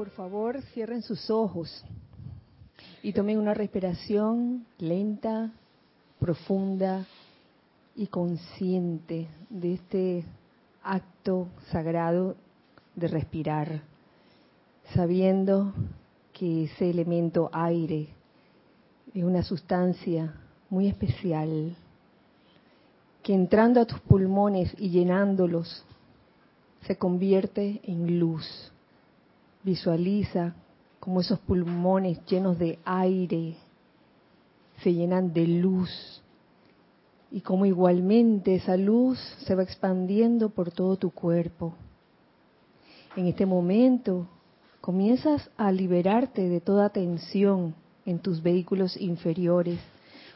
Por favor, cierren sus ojos y tomen una respiración lenta, profunda y consciente de este acto sagrado de respirar, sabiendo que ese elemento aire es una sustancia muy especial que entrando a tus pulmones y llenándolos se convierte en luz. Visualiza como esos pulmones llenos de aire se llenan de luz y como igualmente esa luz se va expandiendo por todo tu cuerpo. En este momento comienzas a liberarte de toda tensión en tus vehículos inferiores,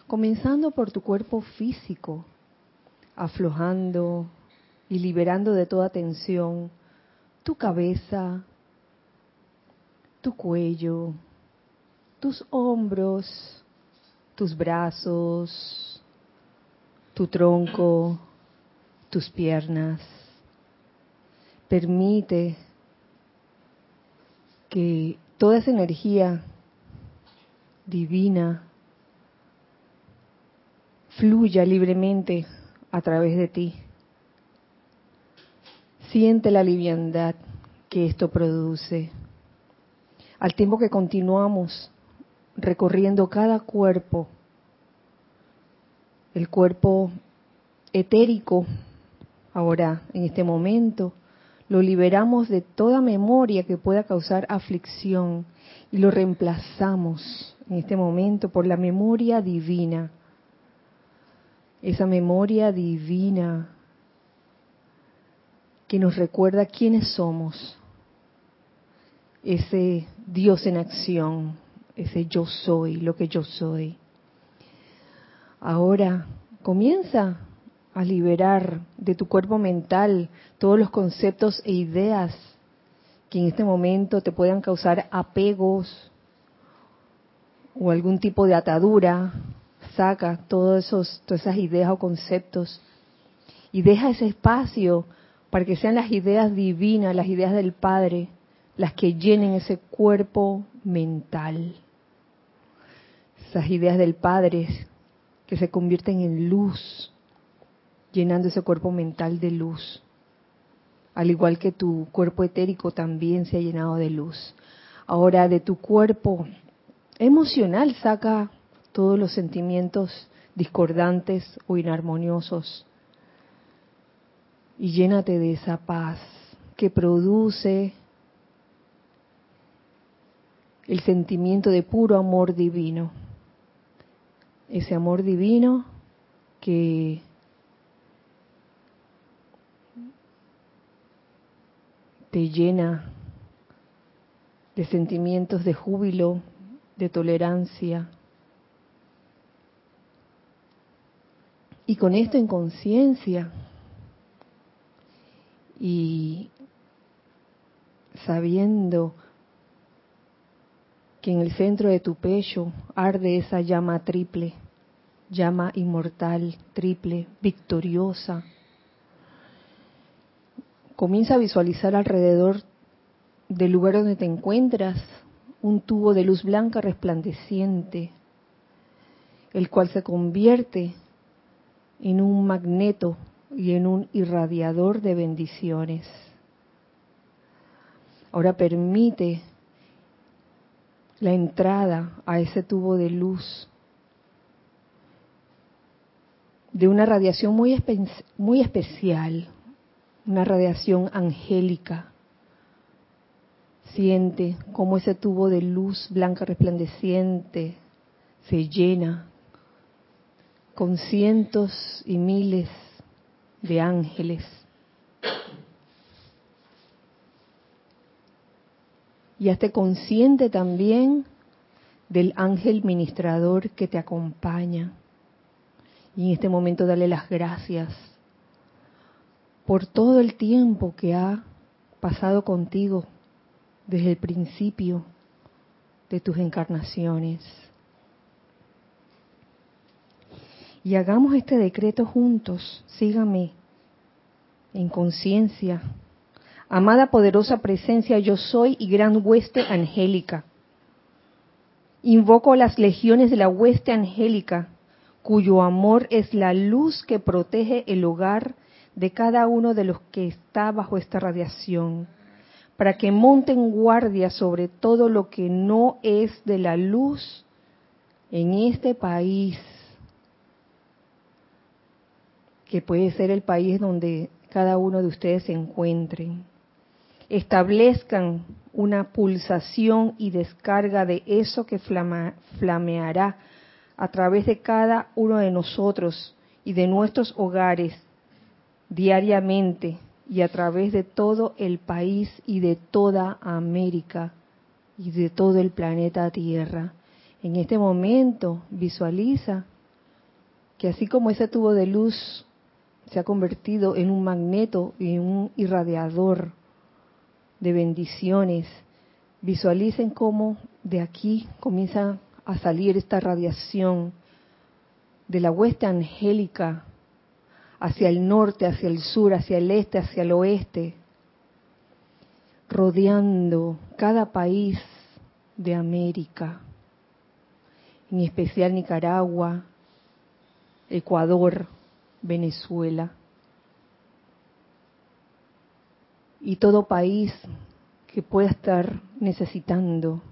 comenzando por tu cuerpo físico, aflojando y liberando de toda tensión tu cabeza, tu cuello, tus hombros, tus brazos, tu tronco, tus piernas. Permite que toda esa energía divina fluya libremente a través de ti. Siente la liviandad que esto produce. Al tiempo que continuamos recorriendo cada cuerpo, el cuerpo etérico, ahora en este momento, lo liberamos de toda memoria que pueda causar aflicción y lo reemplazamos en este momento por la memoria divina. Esa memoria divina que nos recuerda quiénes somos. Ese Dios en acción, ese yo soy, lo que yo soy. Ahora comienza a liberar de tu cuerpo mental todos los conceptos e ideas que en este momento te puedan causar apegos o algún tipo de atadura. Saca todos esos, todas esas ideas o conceptos y deja ese espacio para que sean las ideas divinas, las ideas del Padre, las que llenen ese cuerpo mental. Esas ideas del Padre que se convierten en luz, llenando ese cuerpo mental de luz. Al igual que tu cuerpo etérico también se ha llenado de luz. Ahora de tu cuerpo emocional saca todos los sentimientos discordantes o inarmoniosos y llénate de esa paz que produce el sentimiento de puro amor divino. Ese amor divino que te llena de sentimientos de júbilo, de tolerancia. Y con esto en conciencia, y sabiendo que en el centro de tu pecho arde esa llama triple, llama inmortal, triple, victoriosa. Comienza a visualizar alrededor del lugar donde te encuentras un tubo de luz blanca resplandeciente, el cual se convierte en un magneto y en un irradiador de bendiciones. Ahora permite la entrada a ese tubo de luz de una radiación muy, muy especial, una radiación angélica. Siente cómo ese tubo de luz blanca resplandeciente se llena con cientos y miles de ángeles. Y hazte consciente también del ángel ministrador que te acompaña. Y en este momento dale las gracias por todo el tiempo que ha pasado contigo desde el principio de tus encarnaciones. Y hagamos este decreto juntos. Sígame en conciencia Amada poderosa presencia, yo soy y gran hueste angélica. Invoco las legiones de la hueste angélica, cuyo amor es la luz que protege el hogar de cada uno de los que está bajo esta radiación, para que monten guardia sobre todo lo que no es de la luz en este país, que puede ser el país donde cada uno de ustedes se encuentren. Establezcan una pulsación y descarga de eso que flameará a través de cada uno de nosotros y de nuestros hogares diariamente y a través de todo el país y de toda América y de todo el planeta Tierra. En este momento visualiza que así como ese tubo de luz se ha convertido en un magneto y un irradiador de bendiciones, visualicen cómo de aquí comienza a salir esta radiación de la hueste angélica hacia el norte, hacia el sur, hacia el este, hacia el oeste, rodeando cada país de América, en especial Nicaragua, Ecuador, Venezuela y todo país que pueda estar necesitando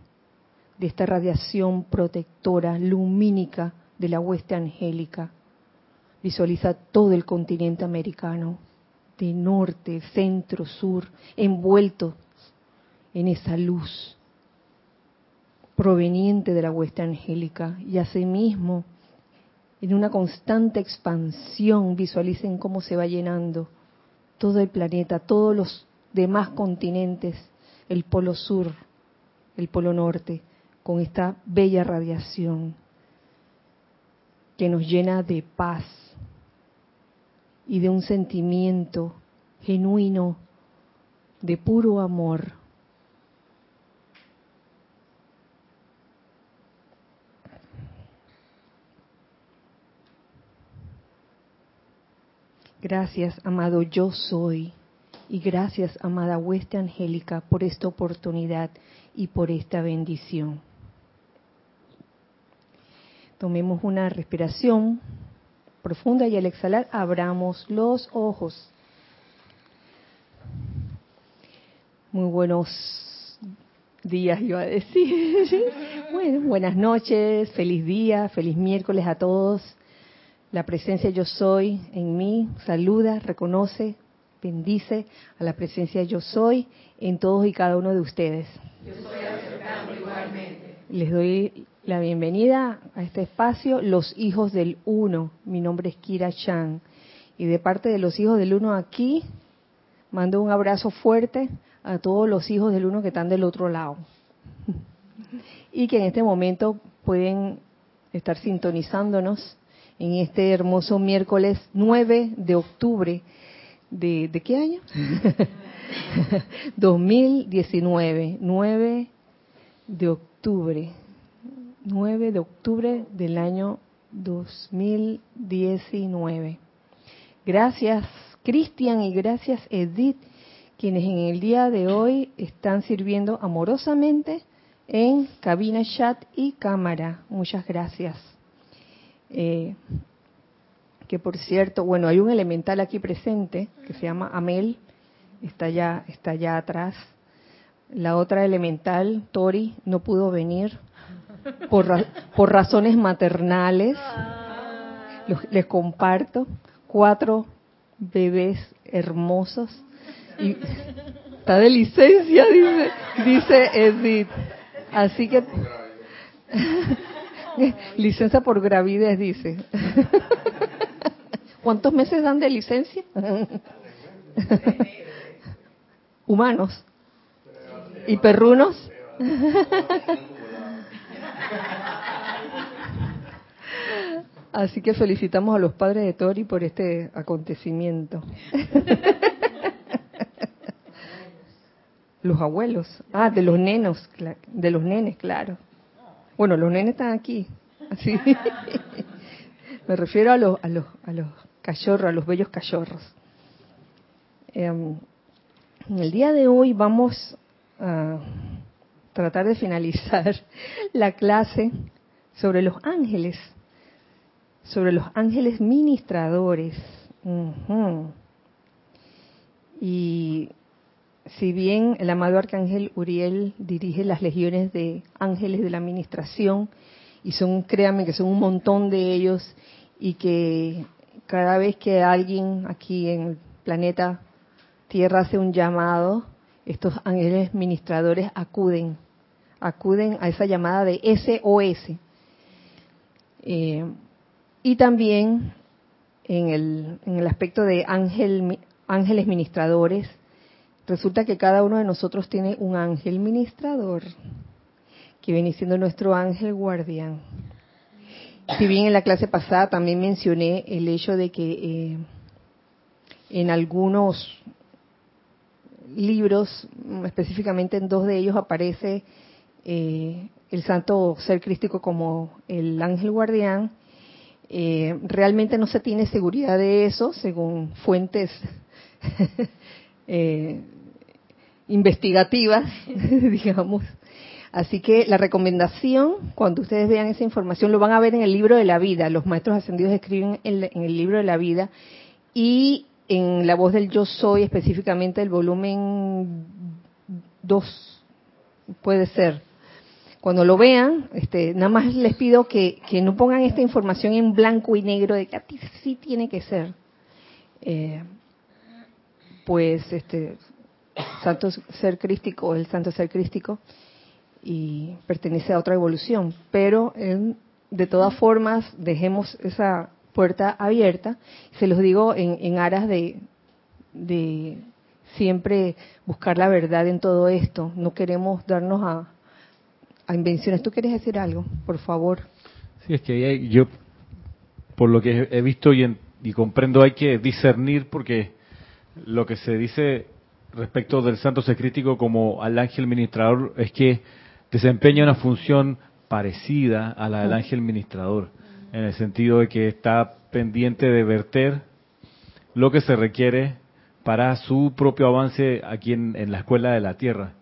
de esta radiación protectora, lumínica de la hueste angélica. Visualiza todo el continente americano, de norte, centro, sur, envuelto en esa luz proveniente de la hueste angélica y asimismo en una constante expansión visualicen cómo se va llenando todo el planeta, todos los demás continentes, el polo sur, el polo norte, con esta bella radiación que nos llena de paz y de un sentimiento genuino de puro amor. Gracias, amado yo soy. Y gracias, amada hueste angélica, por esta oportunidad y por esta bendición. Tomemos una respiración profunda y al exhalar abramos los ojos. Muy buenos días, iba a decir. Buenas noches, feliz día, feliz miércoles a todos. La presencia yo soy en mí saluda, reconoce, bendice a la presencia yo soy en todos y cada uno de ustedes. Yo soy igualmente. Les doy la bienvenida a este espacio, Los Hijos del Uno. Mi nombre es Kira Chan. Y de parte de los Hijos del Uno aquí, mando un abrazo fuerte a todos los hijos del Uno que están del otro lado. y que en este momento pueden estar sintonizándonos en este hermoso miércoles 9 de octubre de, ¿de qué año? 2019, 9 de octubre, 9 de octubre del año 2019. Gracias Cristian y gracias Edith, quienes en el día de hoy están sirviendo amorosamente en cabina chat y cámara. Muchas gracias. Eh, que por cierto, bueno, hay un elemental aquí presente que se llama Amel, está ya, está allá atrás. La otra elemental, Tori, no pudo venir por, por razones maternales. les comparto cuatro bebés hermosos y está de licencia, dice, dice Edith. Así que licencia por gravidez, dice. ¿Cuántos meses dan de licencia? Humanos. ¿Y perrunos? Así que felicitamos a los padres de Tori por este acontecimiento. Los abuelos. Ah, de los nenos, de los nenes, claro. Bueno, los nenes están aquí. Así. Me refiero a los, a los, a los cachorros, a los bellos cachorros. Em, En el día de hoy vamos a tratar de finalizar la clase sobre los ángeles, sobre los ángeles ministradores. Y si bien el amado arcángel Uriel dirige las legiones de ángeles de la administración, y son, créanme que son un montón de ellos, y que cada vez que alguien aquí en el planeta Tierra hace un llamado, estos ángeles ministradores acuden, acuden a esa llamada de SOS. Eh, y también en el, en el aspecto de ángel, ángeles ministradores, resulta que cada uno de nosotros tiene un ángel ministrador, que viene siendo nuestro ángel guardián. Si bien en la clase pasada también mencioné el hecho de que eh, en algunos libros, específicamente en dos de ellos, aparece eh, el santo ser crístico como el ángel guardián. Eh, realmente no se tiene seguridad de eso, según fuentes investigativas, digamos. Así que la recomendación, cuando ustedes vean esa información, lo van a ver en el libro de la vida. Los maestros ascendidos escriben en, el libro de la vida y en la voz del yo soy, específicamente el volumen 2, puede ser. Cuando lo vean, este, nada más les pido que, no pongan esta información en blanco y negro de que a ti sí tiene que ser. Eh, pues este santo ser crístico el santo ser crístico y pertenece a otra evolución pero de todas formas dejemos esa puerta abierta. Se los digo en, aras de, de siempre buscar la verdad en todo esto. No queremos darnos a, a invenciones. ¿Tú quieres decir algo? Por favor. Sí, es que yo, por lo que he visto y, y comprendo, hay que discernir porque lo que se dice respecto del santo secrítico como al ángel ministrador es que desempeña una función parecida a la del ángel ministrador en el sentido de que está pendiente de verter lo que se requiere para su propio avance aquí en, la escuela de la tierra.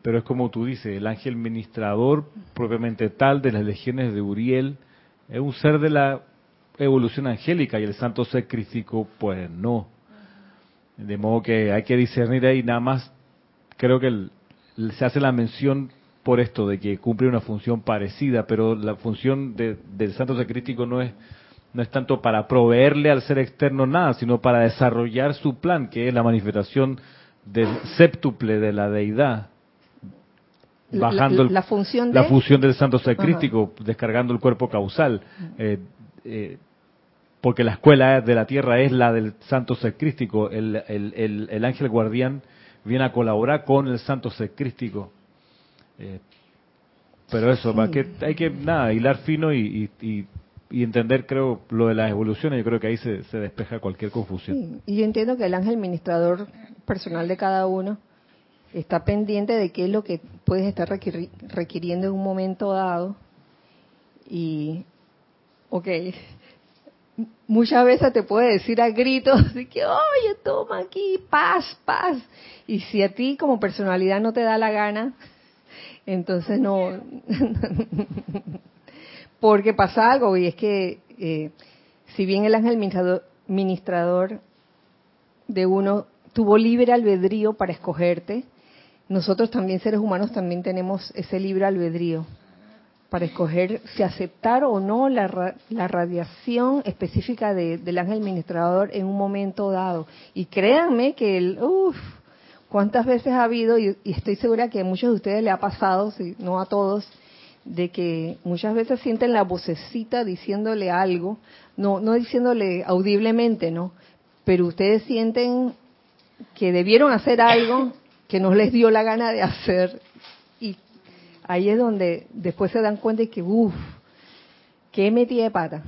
Pero es como tú dices, el ángel ministrador propiamente tal de las legiones de Uriel es un ser de la evolución angélica y el santo ser crístico pues no. De modo que hay que discernir ahí nada más, creo que se hace la mención por esto de que cumple una función parecida, pero la función del santo sacrístico no es no es tanto para proveerle al ser externo nada, sino para desarrollar su plan, que es la manifestación del séptuple de la deidad, bajando la, función, la función del santo sacrístico, descargando el cuerpo causal. Eh, eh, porque la escuela de la tierra es la del santo sacrístico, el, el, el, ángel guardián viene a colaborar con el santo sacrístico eh, pero eso, que, hay que nada, hilar fino y, y, entender, creo, lo de las evoluciones. Yo creo que ahí se, despeja cualquier confusión. Y yo entiendo que el ángel administrador personal de cada uno está pendiente de qué es lo que puedes estar requiriendo en un momento dado. Y, ok, muchas veces te puede decir a gritos de que, oye, toma aquí, paz, paz. Y si a ti como personalidad no te da la gana, entonces no, porque pasa algo y es que eh, si bien el ángel ministrador de uno tuvo libre albedrío para escogerte, nosotros también seres humanos también tenemos ese libre albedrío para escoger si aceptar o no la, la radiación específica del ángel ministrador en un momento dado. Y créanme que el, ¿Cuántas veces ha habido, y, estoy segura que a muchos de ustedes le ha pasado, si no a todos, de que muchas veces sienten la vocecita diciéndole algo, no, no diciéndole audiblemente, ¿no? Pero ustedes sienten que debieron hacer algo que no les dio la gana de hacer y ahí es donde después se dan cuenta de que, uff, qué metí de pata.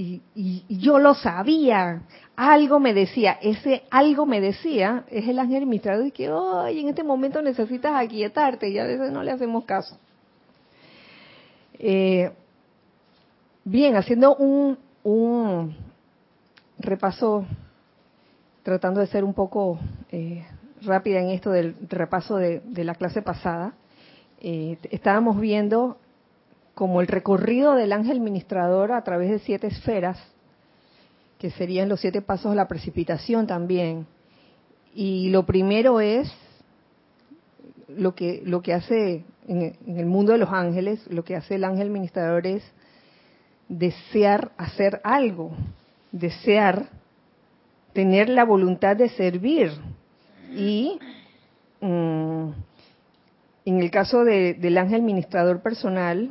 Y, y, yo lo sabía, algo me decía, ese algo me decía, es el ángel administrador y que, hoy en este momento necesitas aquietarte y a veces no le hacemos caso. Eh, bien, haciendo un, un repaso tratando de ser un poco eh, rápida en esto del repaso de, la clase pasada, eh, estábamos viendo como el recorrido del ángel ministrador a través de siete esferas, que serían los siete pasos de la precipitación también. Y lo primero es lo que, lo que hace en, el mundo de los ángeles, lo que hace el ángel ministrador es desear hacer algo, desear tener la voluntad de servir. Y mm, en el caso del ángel ministrador personal,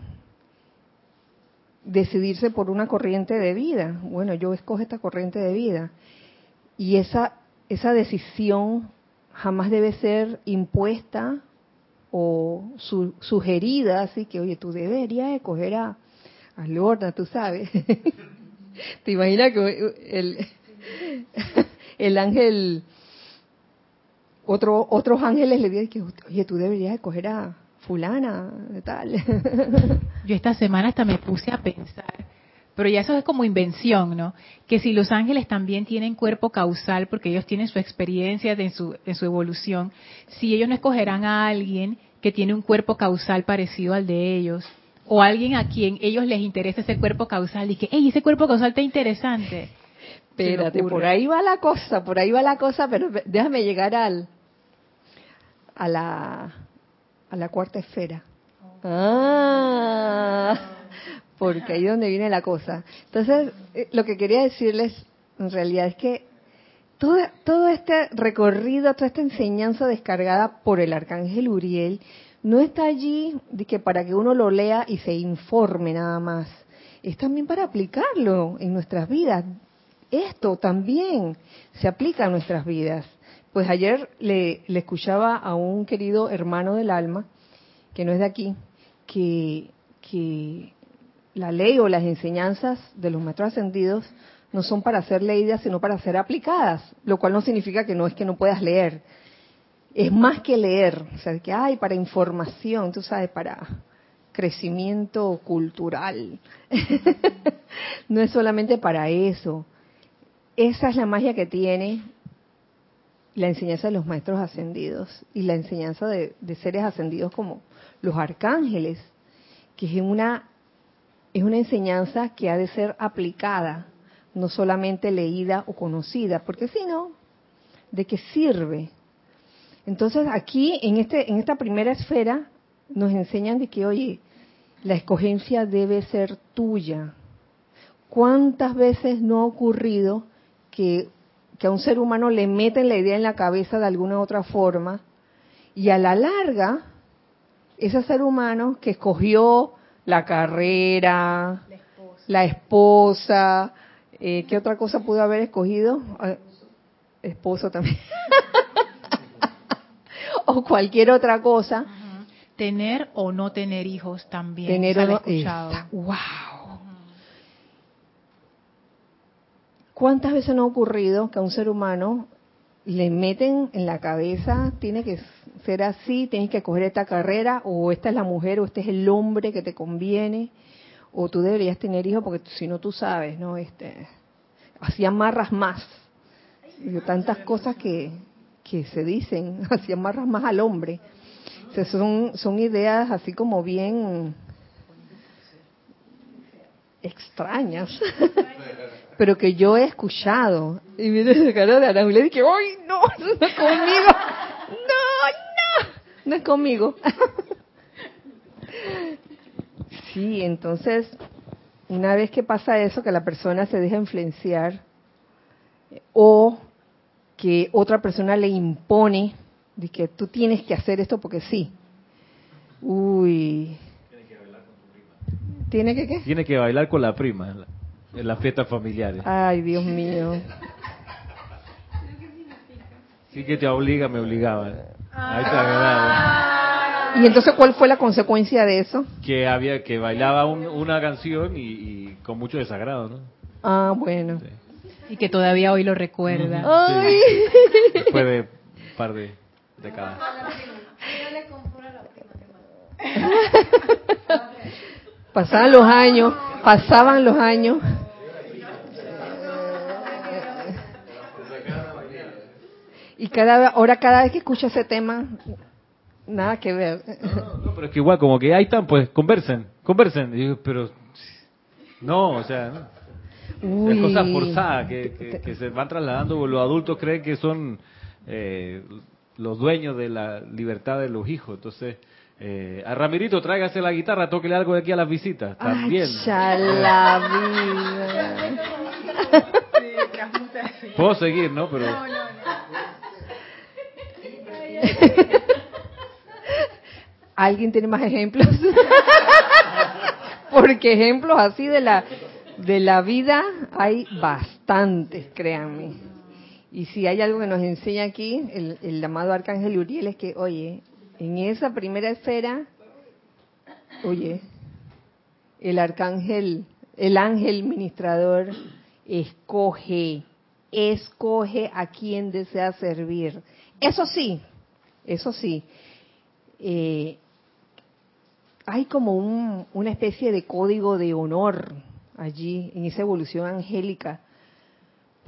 decidirse por una corriente de vida. Bueno, yo escojo esta corriente de vida. Y esa, esa decisión jamás debe ser impuesta o sugerida, así que, oye, tú deberías escoger a, a Lorna, tú sabes. ¿Te imaginas que el, el ángel, otro, otros ángeles le digan que, oye, tú deberías escoger a fulana, de tal? Yo esta semana hasta me puse a pensar, pero ya eso es como invención, ¿no? Que si los ángeles también tienen cuerpo causal, porque ellos tienen su experiencia de su, en su evolución, si ellos no escogerán a alguien que tiene un cuerpo causal parecido al de ellos, o alguien a quien ellos les interesa ese cuerpo causal, y que, hey, ese cuerpo causal está interesante. Espérate, por ahí va la cosa, por ahí va la cosa, pero déjame llegar al a la a la cuarta esfera. Ah, porque ahí es donde viene la cosa. Entonces, eh, lo que quería decirles en realidad es que todo, todo este recorrido, toda esta enseñanza descargada por el arcángel Uriel, no está allí que para que uno lo lea y se informe nada más. Es también para aplicarlo en nuestras vidas. Esto también se aplica a nuestras vidas. Pues ayer le, escuchaba a un querido hermano del alma, que no es de aquí, que, la ley o las enseñanzas de los maestros ascendidos no son para ser leídas, sino para ser aplicadas, lo cual no significa que no es que no puedas leer. Es más que leer, o sea, que hay para información, tú sabes, para crecimiento cultural. no es solamente para eso. Esa es la magia que tiene la enseñanza de los maestros ascendidos y la enseñanza de, seres ascendidos como los arcángeles, que es una, es una enseñanza que ha de ser aplicada, no solamente leída o conocida, porque si no, ¿de qué sirve? Entonces aquí, en, este, en esta primera esfera, nos enseñan de que, oye, la escogencia debe ser tuya. ¿Cuántas veces no ha ocurrido que que a un ser humano le meten la idea en la cabeza de alguna u otra forma y a la larga ese ser humano que escogió la carrera, la esposa, eh, ¿qué otra cosa pudo haber escogido? Ah, esposo también. o cualquier otra cosa. Tener o no tener hijos también. Tener o no. Wow. ¿Cuántas veces no ha ocurrido que a un ser humano le meten en la cabeza, tiene que ser así, tienes que coger esta carrera, o esta es la mujer, o este es el hombre que te conviene, o tú deberías tener hijos porque si no tú sabes, ¿no? Este, así amarras más. Tantas cosas que, que se dicen, así amarras más al hombre. O son, son ideas así como bien extrañas. pero que yo he escuchado. Y mire ese cara de Aranjuez y dije, ¡ay, no! No es conmigo. No, no. No es conmigo. Sí, entonces, una vez que pasa eso, que la persona se deja influenciar, o que otra persona le impone de que tú tienes que hacer esto porque sí. Uy. Tiene que bailar con tu prima. ¿Tiene que qué? Tiene que bailar con la prima en las fiestas familiares. Ay, Dios mío. Sí que te obliga, me obligaba. Ahí está, ¿Y entonces cuál fue la consecuencia de eso? Que había que bailaba una canción y, con mucho desagrado, ¿no? Ah, bueno. Y que todavía hoy lo recuerda. Ay. Después de un par de décadas. Pasaban los años, pasaban los años Y cada ahora cada vez que escucho ese tema, nada que ver. No, pero es que igual, como que ahí están, pues conversen, conversen. Y digo, pero no, o sea, Uy. es cosa forzada que, que- que se van trasladando. Los adultos creen que son eh, los dueños de la libertad de los hijos. Entonces, eh, a Ramirito, tráigase la guitarra, tóquele algo de aquí a las visitas. También. Ay, la vida. Puedo seguir, ¿no? Pero ¿Alguien tiene más ejemplos? Porque ejemplos así de la de la vida hay bastantes, créanme. Y si hay algo que nos enseña aquí el, el amado arcángel Uriel es que, oye, en esa primera esfera, oye, el arcángel, el ángel ministrador escoge, escoge a quien desea servir. Eso sí, eso sí, eh, hay como un- una especie de código de honor allí en esa evolución angélica,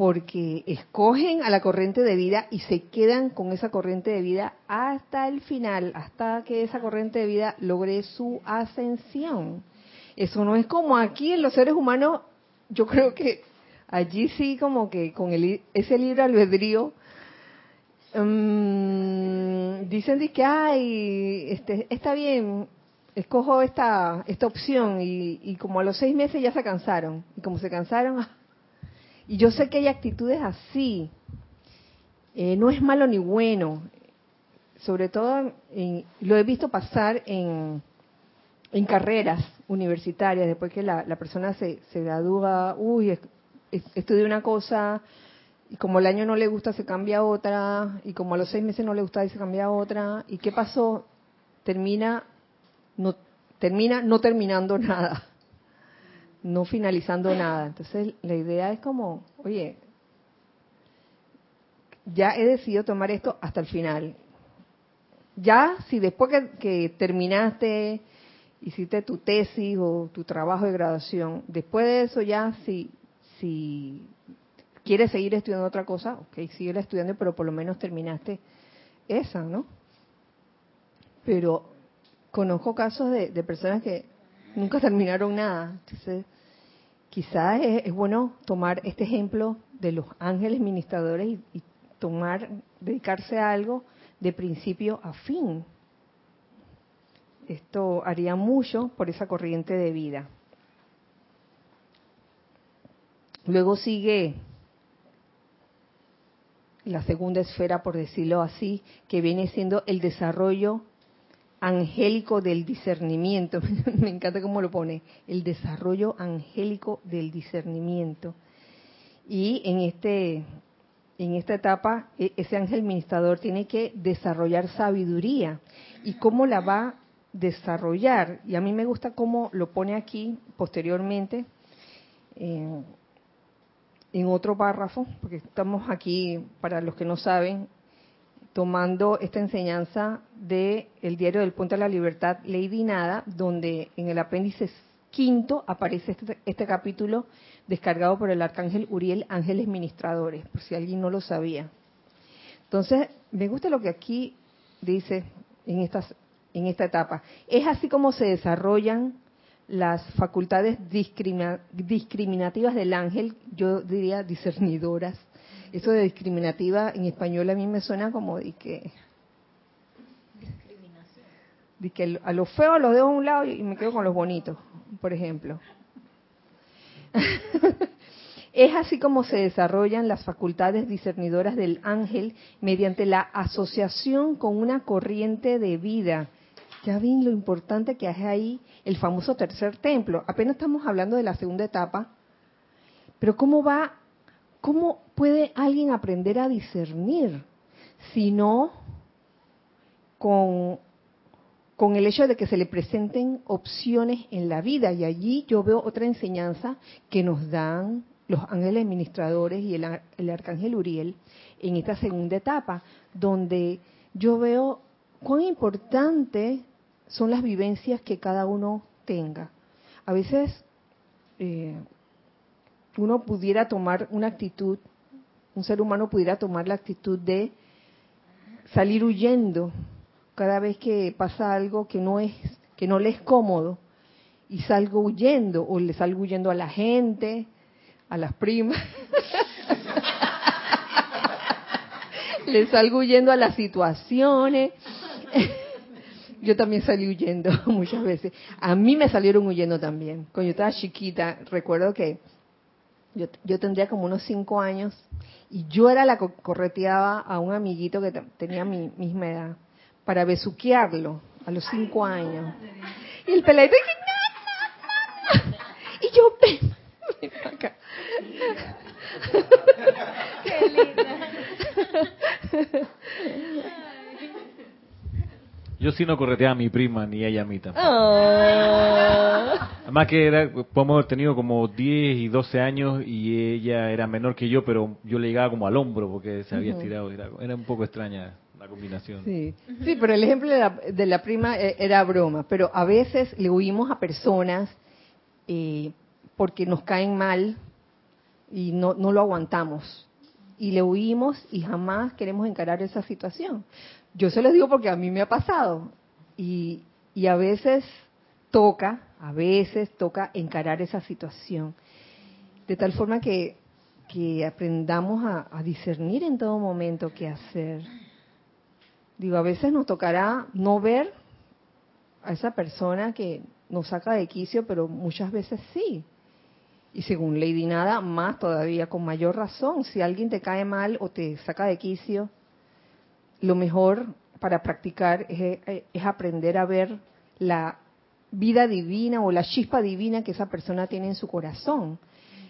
porque escogen a la corriente de vida y se quedan con esa corriente de vida hasta el final, hasta que esa corriente de vida logre su ascensión. Eso no es como aquí en los seres humanos, yo creo que allí sí como que con el, ese libre albedrío Mm, dicen que ay este está bien escojo esta esta opción y, y como a los seis meses ya se cansaron y como se cansaron ah. Y yo sé que hay actitudes así. Eh, no es malo ni bueno. Sobre todo en- lo he visto pasar en carreras universitarias después que la, persona se, se gradúa uy es- es- estudié una cosa y como el año no le gusta se cambia otra y como a los seis meses no le gusta y se cambia otra y qué pasó termina no termina no terminando nada no finalizando nada entonces la idea es como oye ya he decidido tomar esto hasta el final ya si después que, terminaste hiciste tu tesis o tu trabajo de graduación después de eso ya si si quieres seguir estudiando otra cosa, ok, sigue estudiando, pero por lo menos terminaste esa, ¿no? Pero conozco casos de, de personas que nunca terminaron nada. Entonces, quizás es, bueno tomar este ejemplo de los ángeles ministradores y, y tomar, dedicarse a algo de principio a fin. Esto haría mucho por esa corriente de vida. Luego sigue la segunda esfera, por decirlo así, que viene siendo el desarrollo angélico del discernimiento. Me encanta cómo lo pone, el desarrollo angélico del discernimiento. Y en este en esta etapa e- ese ángel ministrador tiene que desarrollar sabiduría y cómo la va a desarrollar. Y a mí me gusta cómo lo pone aquí posteriormente. en otro párrafo, porque estamos aquí, para los que no saben, tomando esta enseñanza de el diario del Puente a la Libertad, Lady Nada, donde en el apéndice quinto aparece este, este capítulo descargado por el arcángel Uriel, Ángeles Ministradores, por si alguien no lo sabía. Entonces, me gusta lo que aquí dice en, estas, en esta etapa. Es así como se desarrollan las facultades discrimina- discriminativas del ángel, yo diría discernidoras. Eso de discriminativa en español a mí me suena como de que, de que a los feos los dejo a un lado y me quedo con los bonitos, por ejemplo. Es así como se desarrollan las facultades discernidoras del ángel mediante la asociación con una corriente de vida. Ya ven lo importante que es ahí el famoso tercer templo. Apenas estamos hablando de la segunda etapa, pero ¿cómo va, cómo puede alguien aprender a discernir si no con, el hecho de que se le presenten opciones en la vida? Y allí yo veo otra enseñanza que nos dan los ángeles administradores y el, el arcángel Uriel en esta segunda etapa, donde yo veo cuán importante son las vivencias que cada uno tenga. A veces eh, uno pudiera tomar una actitud, un ser humano pudiera tomar la actitud de salir huyendo cada vez que pasa algo que no es que no le es cómodo y salgo huyendo o le salgo huyendo a la gente, a las primas. le salgo huyendo a las situaciones. yo también salí huyendo muchas veces. A mí me salieron huyendo también. Cuando yo estaba chiquita, recuerdo que yo, yo tendría como unos cinco años y yo era la que correteaba a un amiguito que tenía mi misma edad para besuquearlo a los cinco años. Y el peladito dije, no, no, no. Y yo, ven, ven acá. Qué linda. Yo sí no correteaba a mi prima, ni ella a mí tampoco. Ah. Además que era, podemos haber tenido como 10 y 12 años y ella era menor que yo, pero yo le llegaba como al hombro porque se había estirado. Era, era un poco extraña la combinación. Sí, sí, pero el ejemplo de la, de la prima eh, era broma, pero a veces le huimos a personas eh, porque nos caen mal y no, no lo aguantamos. Y le huimos y jamás queremos encarar esa situación. Yo se los digo porque a mí me ha pasado. Y, y a veces toca, a veces toca encarar esa situación. De tal forma que, que aprendamos a, a discernir en todo momento qué hacer. Digo, a veces nos tocará no ver a esa persona que nos saca de quicio, pero muchas veces sí. Y según Lady Nada, más todavía, con mayor razón. Si alguien te cae mal o te saca de quicio, lo mejor para practicar es, es aprender a ver la vida divina o la chispa divina que esa persona tiene en su corazón.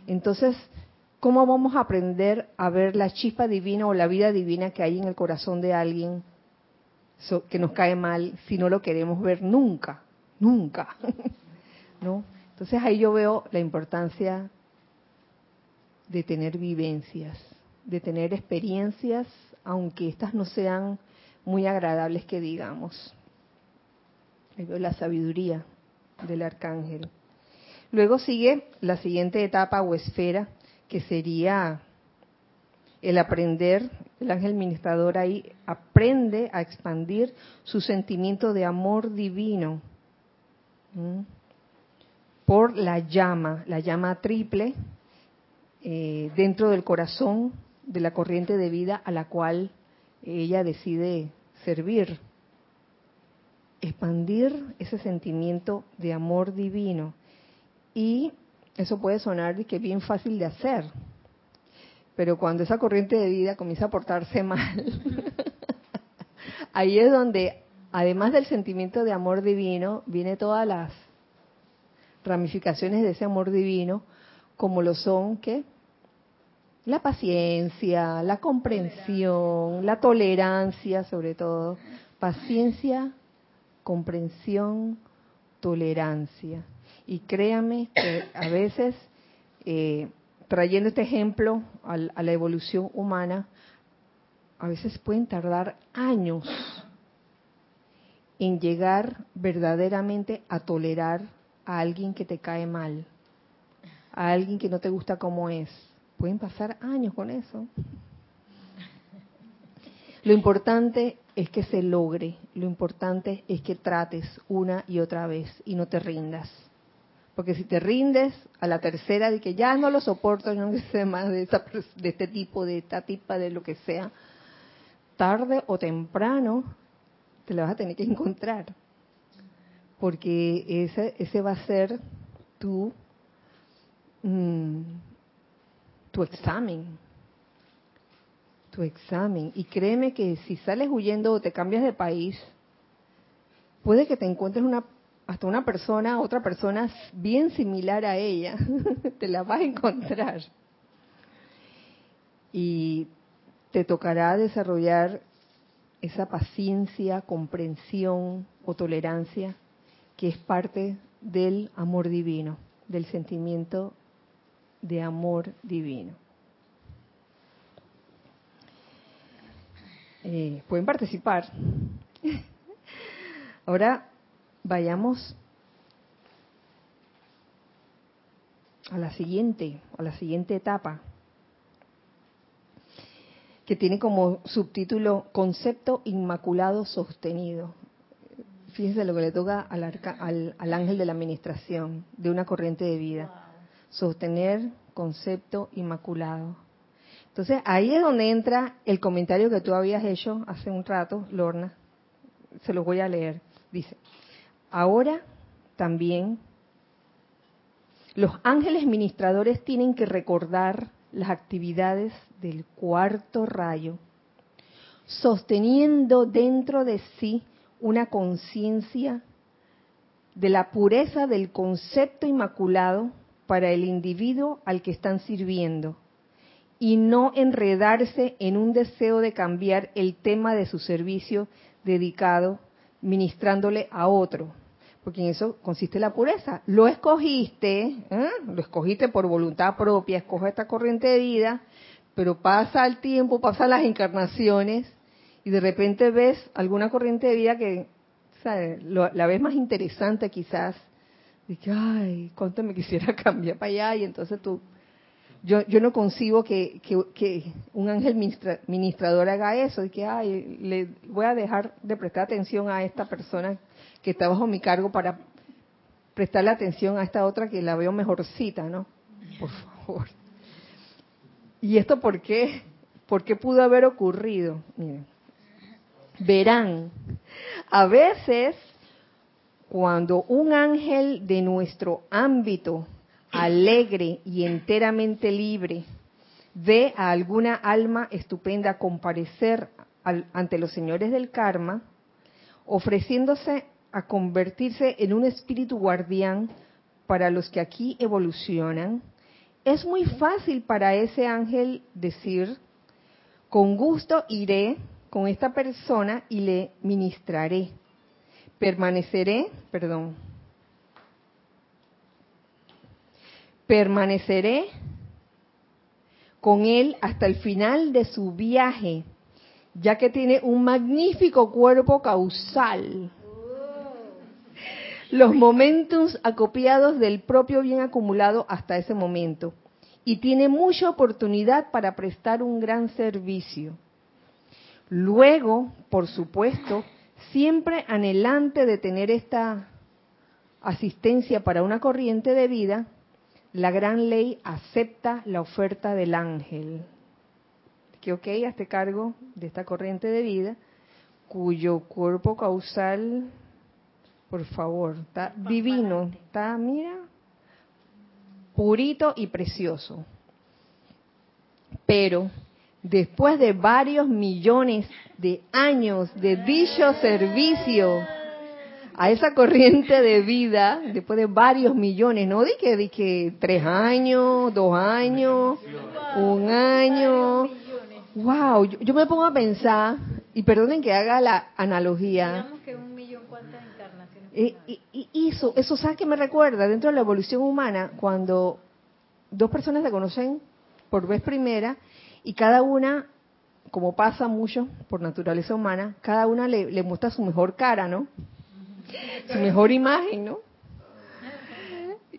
Entonces, ¿cómo vamos a aprender a ver la chispa divina o la vida divina que hay en el corazón de alguien que nos cae mal si no lo queremos ver nunca? Nunca. ¿No? Entonces ahí yo veo la importancia de tener vivencias, de tener experiencias, aunque estas no sean muy agradables que digamos. Ahí la sabiduría del arcángel. Luego sigue la siguiente etapa o esfera, que sería el aprender, el ángel ministrador ahí aprende a expandir su sentimiento de amor divino por la llama, la llama triple eh, dentro del corazón de la corriente de vida a la cual ella decide servir. Expandir ese sentimiento de amor divino. Y eso puede sonar de que es bien fácil de hacer. Pero cuando esa corriente de vida comienza a portarse mal, ahí es donde, además del sentimiento de amor divino, viene todas las ramificaciones de ese amor divino, como lo son que la paciencia, la comprensión, la tolerancia, sobre todo, paciencia, comprensión, tolerancia. Y créame que a veces, eh, trayendo este ejemplo al- a la evolución humana, a veces pueden tardar años en llegar verdaderamente a tolerar a alguien que te cae mal, a alguien que no te gusta como es. Pueden pasar años con eso. Lo importante es que se logre, lo importante es que trates una y otra vez y no te rindas. Porque si te rindes a la tercera de que ya no lo soporto, no sé más de, esta de este tipo, de esta tipa, de lo que sea, tarde o temprano te la vas a tener que encontrar. Porque ese, ese va a ser tu, mm, tu examen. Tu examen. Y créeme que si sales huyendo o te cambias de país, puede que te encuentres una hasta una persona, otra persona bien similar a ella, te la vas a encontrar. Y te tocará desarrollar esa paciencia, comprensión o tolerancia que es parte del amor divino, del sentimiento de amor divino. Eh, pueden participar. Ahora vayamos a la siguiente, a la siguiente etapa. que tiene como subtítulo Concepto Inmaculado Sostenido. Fíjense lo que le toca al, al, al ángel de la administración de una corriente de vida. Sostener concepto inmaculado. Entonces ahí es donde entra el comentario que tú habías hecho hace un rato, Lorna. Se lo voy a leer. Dice, ahora también los ángeles ministradores tienen que recordar las actividades del cuarto rayo, sosteniendo dentro de sí una conciencia de la pureza del concepto inmaculado para el individuo al que están sirviendo y no enredarse en un deseo de cambiar el tema de su servicio dedicado ministrándole a otro, porque en eso consiste la pureza. Lo escogiste, ¿eh? lo escogiste por voluntad propia, escoge esta corriente de vida, pero pasa el tiempo, pasan las encarnaciones y de repente ves alguna corriente de vida que la ves más interesante quizás, y que, ay, cuánto me quisiera cambiar para allá y entonces tú yo, yo no concibo que, que, un ángel ministrador haga eso y que ay, le voy a dejar de prestar atención a esta persona que está bajo mi cargo para prestarle atención a esta otra que la veo mejorcita, ¿no? Por favor. ¿Y esto por qué? ¿Por qué pudo haber ocurrido? Miren. Verán, a veces cuando un ángel de nuestro ámbito alegre y enteramente libre, ve a alguna alma estupenda comparecer ante los señores del karma, ofreciéndose a convertirse en un espíritu guardián para los que aquí evolucionan, es muy fácil para ese ángel decir, con gusto iré con esta persona y le ministraré. Permaneceré, perdón, permaneceré con él hasta el final de su viaje, ya que tiene un magnífico cuerpo causal. Los momentos acopiados del propio bien acumulado hasta ese momento. Y tiene mucha oportunidad para prestar un gran servicio. Luego, por supuesto, siempre anhelante de tener esta asistencia para una corriente de vida, la gran ley acepta la oferta del ángel, que ok, hazte cargo de esta corriente de vida, cuyo cuerpo causal, por favor, está divino, está, mira, purito y precioso. Pero después de varios millones de años de dicho servicio, a esa corriente de vida después de varios millones, no di que, di que tres años, dos años, un año. Wow, yo, me pongo a pensar, y perdonen que haga la analogía. que un millón encarnaciones. Y, eso, eso, ¿sabes qué me recuerda? Dentro de la evolución humana, cuando dos personas se conocen por vez primera y cada una, como pasa mucho por naturaleza humana, cada una le, muestra su mejor cara, ¿no? su mejor imagen, ¿no?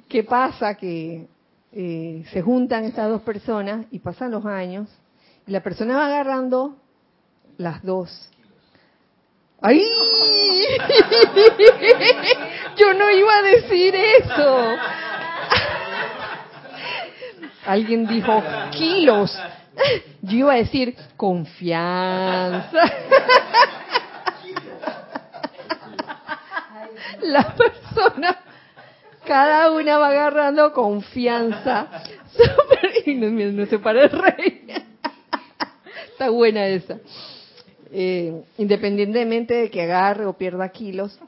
¿Qué pasa? Que eh, se juntan estas dos personas y pasan los años y la persona va agarrando las dos. ¡Ay! Yo no iba a decir eso. Alguien dijo kilos. Yo iba a decir confianza. la persona, cada una va agarrando confianza. y no, se para el rey. Está buena esa. Eh, independientemente de que agarre o pierda kilos,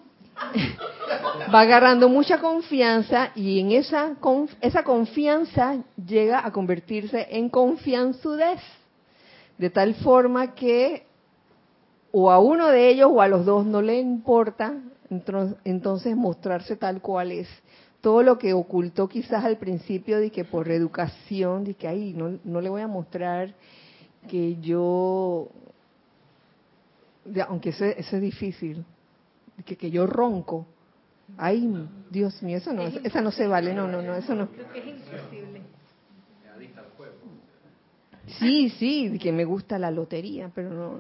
va agarrando mucha confianza y en esa, esa confianza llega a convertirse en confianzudez. De tal forma que o a uno de ellos o a los dos no le importa entonces mostrarse tal cual es. Todo lo que ocultó quizás al principio de que por educación, de que ahí no, no le voy a mostrar que yo, aunque eso, es difícil, que, que yo ronco. Ay, Dios mío, eso no, esa no se vale, no, no, no, eso no. Sí, sí, que me gusta la lotería, pero no,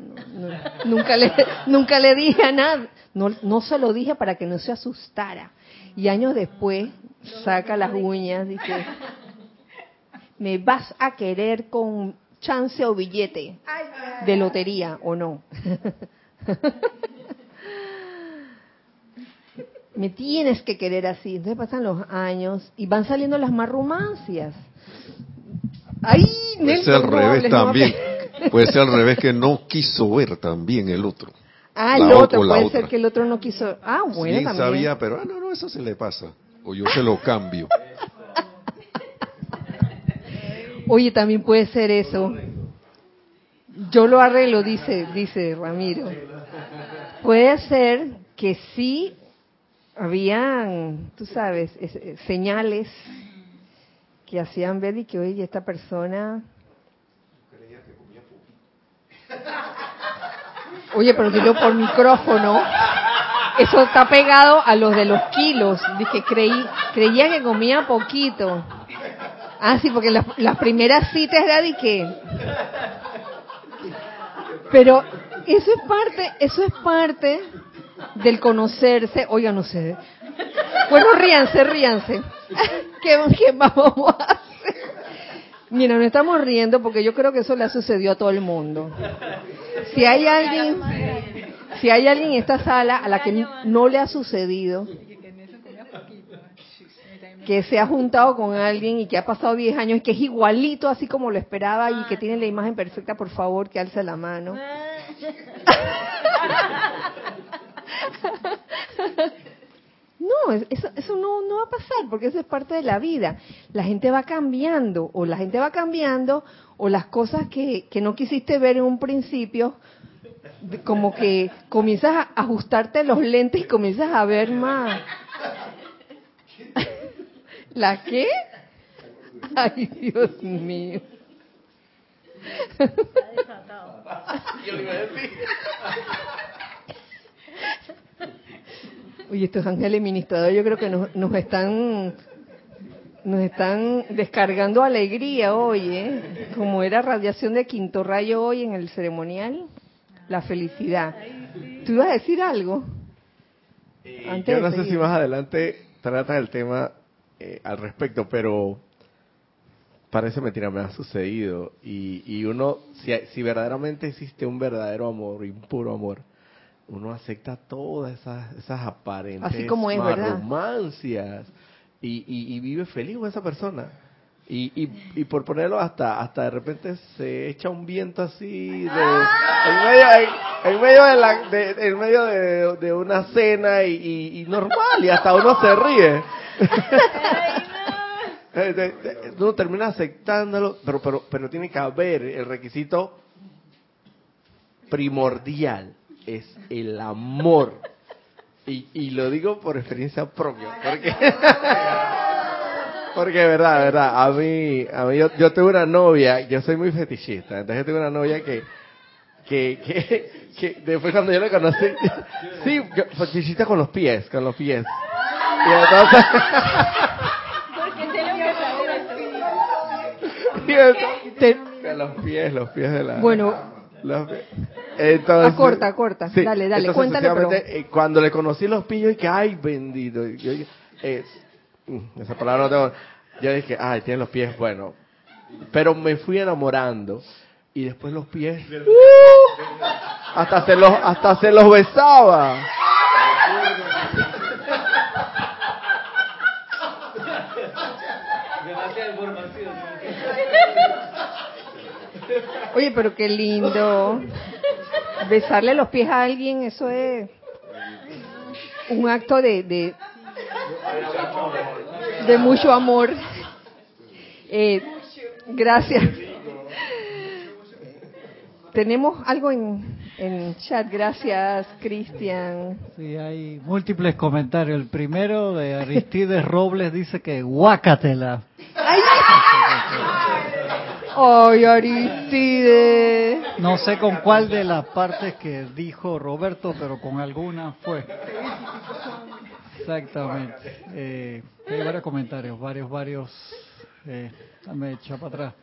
nunca le nunca le dije a nada, no, no se lo dije para que no se asustara. Y años después saca las uñas y dice, me vas a querer con chance o billete de lotería o no. me tienes que querer así. Entonces pasan los años y van saliendo las marrumancias. Ay, Puede ser al revés también. Puede ser al revés que no quiso ver también el otro. Ah, el otro, puede ser que el otro no quiso. Ah, bueno, sí, sabía, pero ah, no, no, eso se le pasa. O yo se lo cambio. Oye, también puede ser eso. Yo lo arreglo, dice, dice Ramiro. Puede ser que sí habían, tú sabes, eh, señales que hacían ver y que, oye, esta persona... Oye, pero dilo por micrófono. Eso está pegado a los de los kilos. Dije, creí, creía que comía poquito. Ah, sí, porque las, las primeras citas era de que... Pero eso es parte, eso es parte del conocerse. Oiga, no sé. Bueno, ríanse, ríanse. ¿Qué, ¿Qué, vamos a hacer? Mira, nos estamos riendo porque yo creo que eso le ha sucedido a todo el mundo. Si hay alguien, si hay alguien en esta sala a la que no le ha sucedido, que se ha juntado con alguien y que ha pasado 10 años y que es igualito así como lo esperaba y que tiene la imagen perfecta, por favor, que alce la mano. No, eso, eso no, no, va a pasar porque eso es parte de la vida. La gente va cambiando o la gente va cambiando o las cosas que, que no quisiste ver en un principio, como que comienzas a ajustarte los lentes y comienzas a ver más. ¿La qué? Ay, Dios mío. Yo le iba a decir. Oye, estos ángeles ministradores yo creo que nos, nos están nos están descargando alegría hoy, ¿eh? Como era radiación de quinto rayo hoy en el ceremonial, la felicidad. ¿Tú ibas a decir algo? Eh, yo no sé si más adelante trata el tema eh, al respecto, pero parece mentira, me ha sucedido. Y, y uno, si, si verdaderamente existe un verdadero amor, un puro amor, uno acepta todas esas, esas aparentes Así como es, romancias y, y, vive feliz con esa persona. Y, y, y, por ponerlo hasta hasta de repente se echa un viento así de, en medio en, medio de la de, en medio de, de una cena y, y, normal y hasta uno se ríe. Uno termina aceptándolo pero pero pero tiene que haber el requisito primordial es el amor. Y, y lo digo por experiencia propia, porque porque verdad, verdad, a mí, a mí yo, yo tuve una novia, yo soy muy fetichista, entonces yo tuve una novia que, que, que, que después cuando yo la conocí, sí, yo, fetichista con los pies, con los pies. Y entonces, con los pies, los pies de la... Bueno, entonces, corta, corta. dale, dale, cuéntale. Eh, cuando le conocí los pillos, y que, ay, bendito. Mm, esa palabra no tengo. Yo dije, ay, tiene los pies bueno Pero me fui enamorando. Y después los pies. ¡uh! hasta, se los, hasta se los besaba. Oye, pero qué lindo. Besarle los pies a alguien, eso es un acto de, de, de mucho amor. Eh, gracias. Tenemos algo en, en chat, gracias Cristian. Sí, hay múltiples comentarios. El primero de Aristides Robles dice que guácatela. ¡Ay! Ay, Aristide. No sé con cuál de las partes que dijo Roberto, pero con alguna fue. Exactamente. Eh, hay varios comentarios, varios, varios. Eh, dame echa para atrás.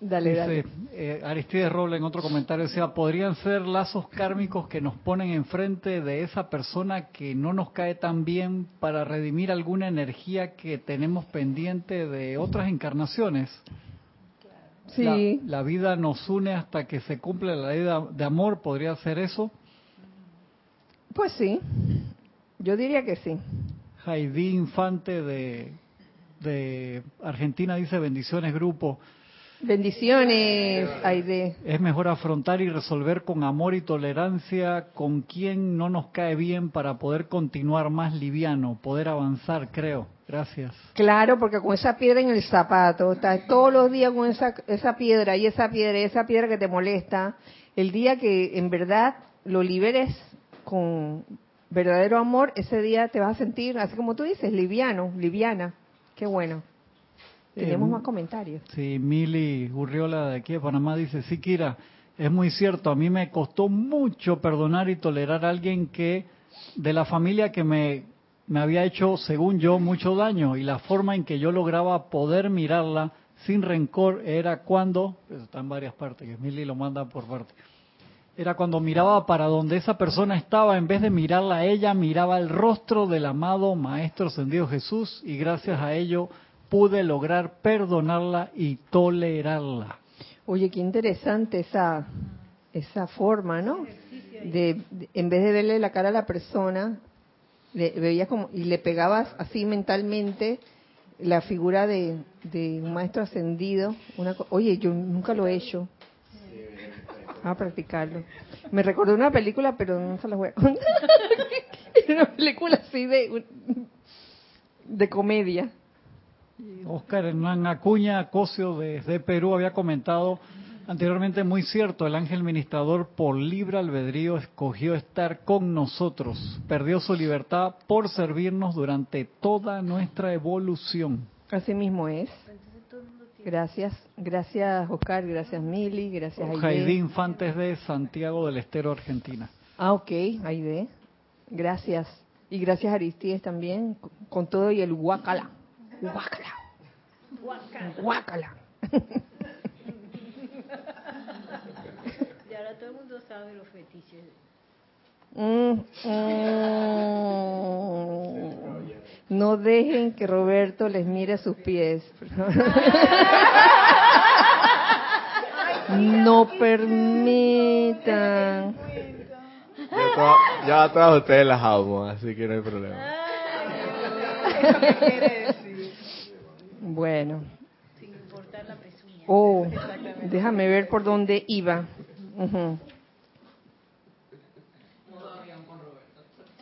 Dale, dale. Eh, Aristides Roble en otro comentario decía, podrían ser lazos kármicos que nos ponen enfrente de esa persona que no nos cae tan bien para redimir alguna energía que tenemos pendiente de otras encarnaciones. Sí. La, vida nos une hasta que se cumple la ley de amor, ¿podría ser eso? Pues sí, yo diría que sí. Heidi Infante de, de Argentina dice bendiciones grupo. Bendiciones, Aide. Es mejor afrontar y resolver con amor y tolerancia con quien no nos cae bien para poder continuar más liviano, poder avanzar, creo. Gracias. Claro, porque con esa piedra en el zapato, estás todos los días con esa, esa piedra y esa piedra y esa piedra que te molesta. El día que en verdad lo liberes con verdadero amor, ese día te vas a sentir, así como tú dices, liviano, liviana. Qué bueno. Tenemos más comentarios. Sí, Mili Urriola de aquí de Panamá dice, sí, Kira, es muy cierto, a mí me costó mucho perdonar y tolerar a alguien que de la familia que me, me había hecho, según yo, mucho daño y la forma en que yo lograba poder mirarla sin rencor era cuando, está en varias partes, que Mili lo manda por parte, era cuando miraba para donde esa persona estaba, en vez de mirarla a ella, miraba el rostro del amado Maestro Ascendido Jesús y gracias a ello pude lograr perdonarla y tolerarla. Oye, qué interesante esa, esa forma, ¿no? De, en vez de verle la cara a la persona, le, veías como, y le pegabas así mentalmente la figura de, un maestro ascendido. Una, oye, yo nunca lo he hecho. A practicarlo. Me recordó una película, pero no se la voy a contar. una película así de, de comedia. Oscar Hernán Acuña Cosio desde Perú había comentado anteriormente muy cierto, el ángel ministrador por libre albedrío escogió estar con nosotros, perdió su libertad por servirnos durante toda nuestra evolución. Así mismo es. Gracias, gracias Oscar, gracias Mili, gracias Aide. Infantes de Santiago del Estero, Argentina. Ah, ok, Aide. Gracias. Y gracias Aristides también, con todo y el guacala. Guacala. Guacala. y ahora todo el mundo sabe los fetiches. Mm, mm. No dejen que Roberto les mire sus pies. no permitan. Ya, todas ustedes las amo, así que no hay problema. Bueno. Oh, déjame ver por dónde iba.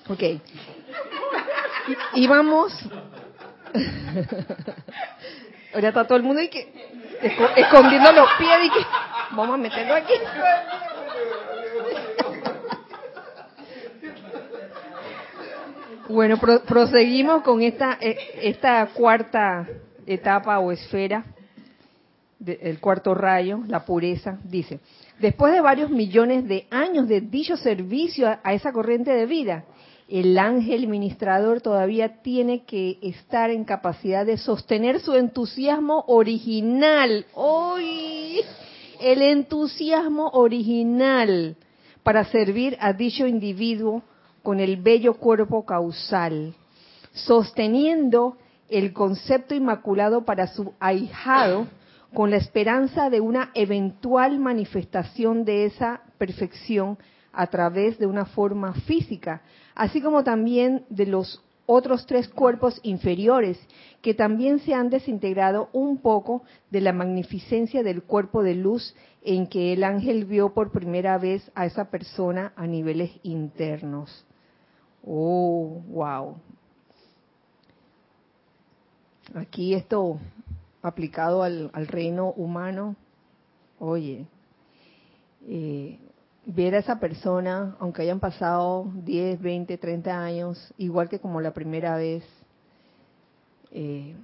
Ok. Íbamos. Ahora está todo el mundo y que escondiendo los pies y que vamos a meterlo aquí. Bueno, proseguimos con esta eh, esta cuarta etapa o esfera, el cuarto rayo, la pureza. Dice, después de varios millones de años de dicho servicio a esa corriente de vida, el ángel ministrador todavía tiene que estar en capacidad de sostener su entusiasmo original. ¡Hoy! El entusiasmo original para servir a dicho individuo con el bello cuerpo causal, sosteniendo el concepto inmaculado para su ahijado con la esperanza de una eventual manifestación de esa perfección a través de una forma física, así como también de los otros tres cuerpos inferiores que también se han desintegrado un poco de la magnificencia del cuerpo de luz en que el ángel vio por primera vez a esa persona a niveles internos. Oh, wow. Aquí esto aplicado al, reino humano, oye, eh, ver a esa persona, aunque hayan pasado 10, 20, 30 años, igual que como la primera vez, eh,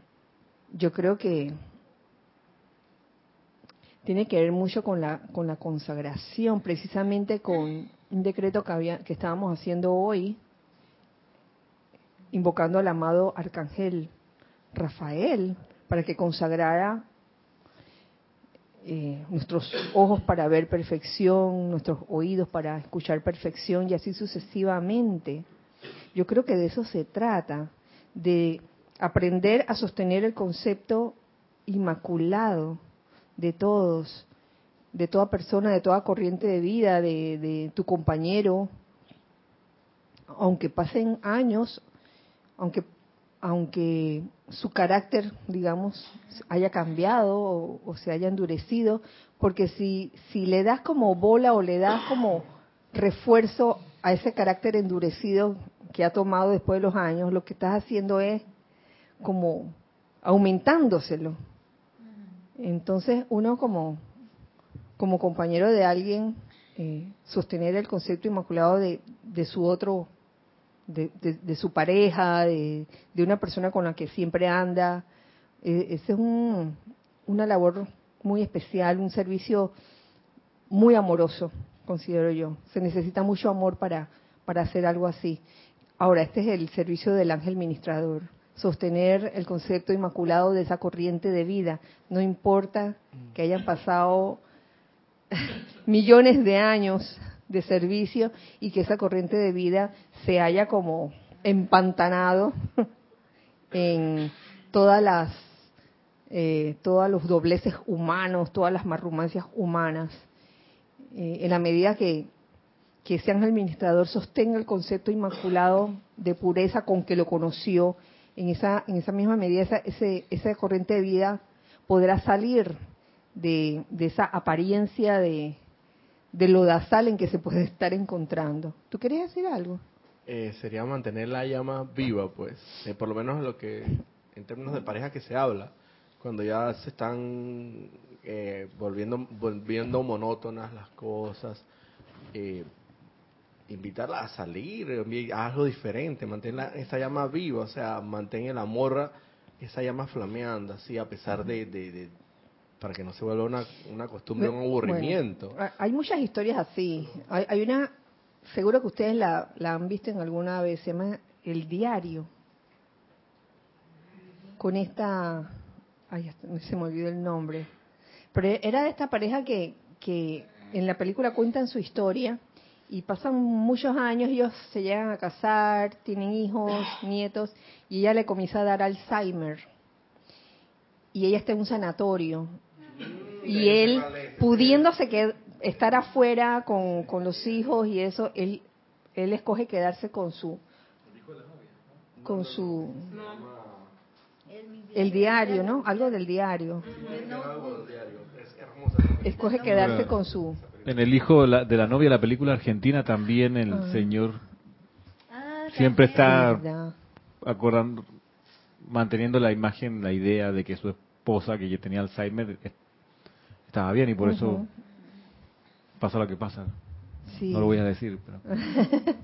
yo creo que tiene que ver mucho con la, con la consagración, precisamente con un decreto que, había, que estábamos haciendo hoy, invocando al amado arcángel Rafael para que consagrara eh, nuestros ojos para ver perfección, nuestros oídos para escuchar perfección y así sucesivamente. Yo creo que de eso se trata, de aprender a sostener el concepto inmaculado de todos, de toda persona, de toda corriente de vida, de, de tu compañero, aunque pasen años, aunque aunque su carácter, digamos, haya cambiado o, se haya endurecido, porque si, si le das como bola o le das como refuerzo a ese carácter endurecido que ha tomado después de los años, lo que estás haciendo es como aumentándoselo. Entonces uno como, como compañero de alguien, eh, sostener el concepto inmaculado de, de su otro de, su pareja, de, una persona con la que siempre anda. Eh, ese es un, una labor muy especial, un servicio muy amoroso, considero yo. Se necesita mucho amor para, para hacer algo así. Ahora, este es el servicio del ángel ministrador, sostener el concepto inmaculado de esa corriente de vida. No importa que hayan pasado millones de años de servicio y que esa corriente de vida se haya como empantanado en todas las eh, todos los dobleces humanos, todas las marrumancias humanas, eh, en la medida que, que ese ángel administrador sostenga el concepto inmaculado de pureza con que lo conoció, en esa, en esa misma medida esa, ese, esa corriente de vida podrá salir de, de esa apariencia de, de lodazal en que se puede estar encontrando. ¿Tú querías decir algo? Eh, sería mantener la llama viva, pues, eh, por lo menos lo que, en términos de pareja que se habla, cuando ya se están eh, volviendo, volviendo monótonas las cosas, invitarla a salir, a algo diferente, mantener esa llama viva, o sea, mantén el amor, esa llama flameando, así, a pesar de, para que no se vuelva una, una costumbre, un aburrimiento. hay muchas historias así. Hay, una, seguro que ustedes la, la, han visto en alguna vez, se llama El Diario. Con esta, ay, se me olvidó el nombre. Pero era de esta pareja que, que en la película cuentan su historia y pasan muchos años, ellos se llegan a casar, tienen hijos, nietos, y ella le comienza a dar Alzheimer. Y ella está en un sanatorio y él, pudiéndose que, estar afuera con, con los hijos y eso, él, él escoge quedarse con su con su el diario, ¿no? Algo del diario. Escoge quedarse con su en el hijo de la, de la novia de la película argentina también el ah. señor ah, siempre está acordando manteniendo la imagen, la idea de que su esposa que ya tenía Alzheimer estaba bien y por eso pasa lo que pasa. No lo voy a decir. Pero...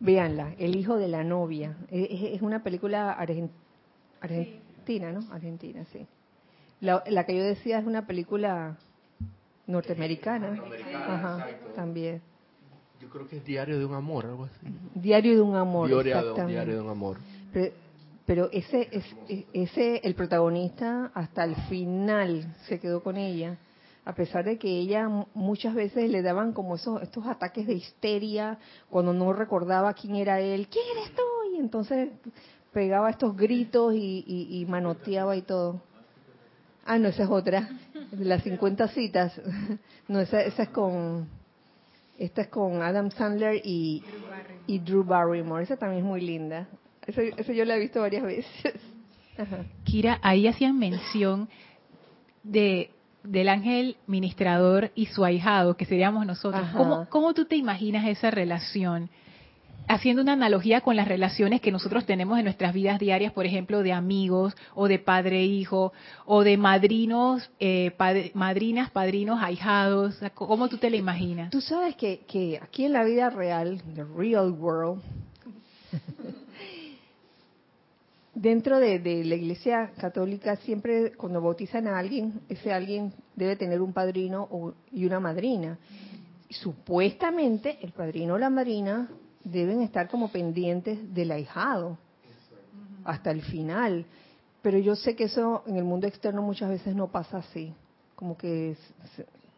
Véanla, El hijo de la novia. Es, una película argentina, ¿no? Argentina, sí. La, que yo decía es una película norteamericana. Ajá, también. Yo creo que es Diario de un amor, algo así. Diario de un amor, Diario, Diario de un amor. Pero, pero ese, es, ese, el protagonista hasta el final se quedó con ella, a pesar de que ella muchas veces le daban como esos, estos ataques de histeria cuando no recordaba quién era él, quién eres tú, y entonces pegaba estos gritos y, manoteaba y todo. Ah, no, esa es otra, las 50 citas. No, esa, esa es con, esta es con Adam Sandler y, y Drew Barrymore. Esa también es muy linda. Eso, yo lo he visto varias veces. Kira, ahí hacían mención de del ángel ministrador y su ahijado, que seríamos nosotros. ¿Cómo, ¿Cómo, tú te imaginas esa relación? Haciendo una analogía con las relaciones que nosotros tenemos en nuestras vidas diarias, por ejemplo, de amigos o de padre-hijo o de madrinos, eh, madrinas, padrinos, ahijados. ¿Cómo tú te la imaginas? Tú sabes que, que aquí en la vida real, the real world, Dentro de, la Iglesia Católica, siempre cuando bautizan a alguien, ese alguien debe tener un padrino y una madrina. Supuestamente, el padrino o la madrina deben estar como pendientes del ahijado hasta el final. Pero yo sé que eso en el mundo externo muchas veces no pasa así. como que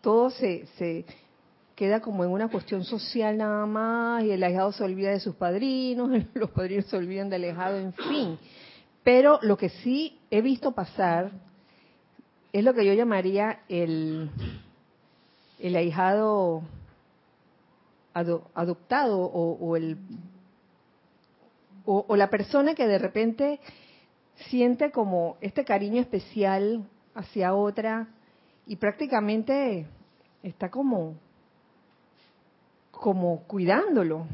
todo se, se queda como en una cuestión social nada más y el ahijado se olvida de sus padrinos, los padrinos se olvidan del ahijado, en fin. Pero lo que sí he visto pasar es lo que yo llamaría el, el ahijado adoptado o, el o, la persona que de repente siente como este cariño especial hacia otra y prácticamente está como como cuidándolo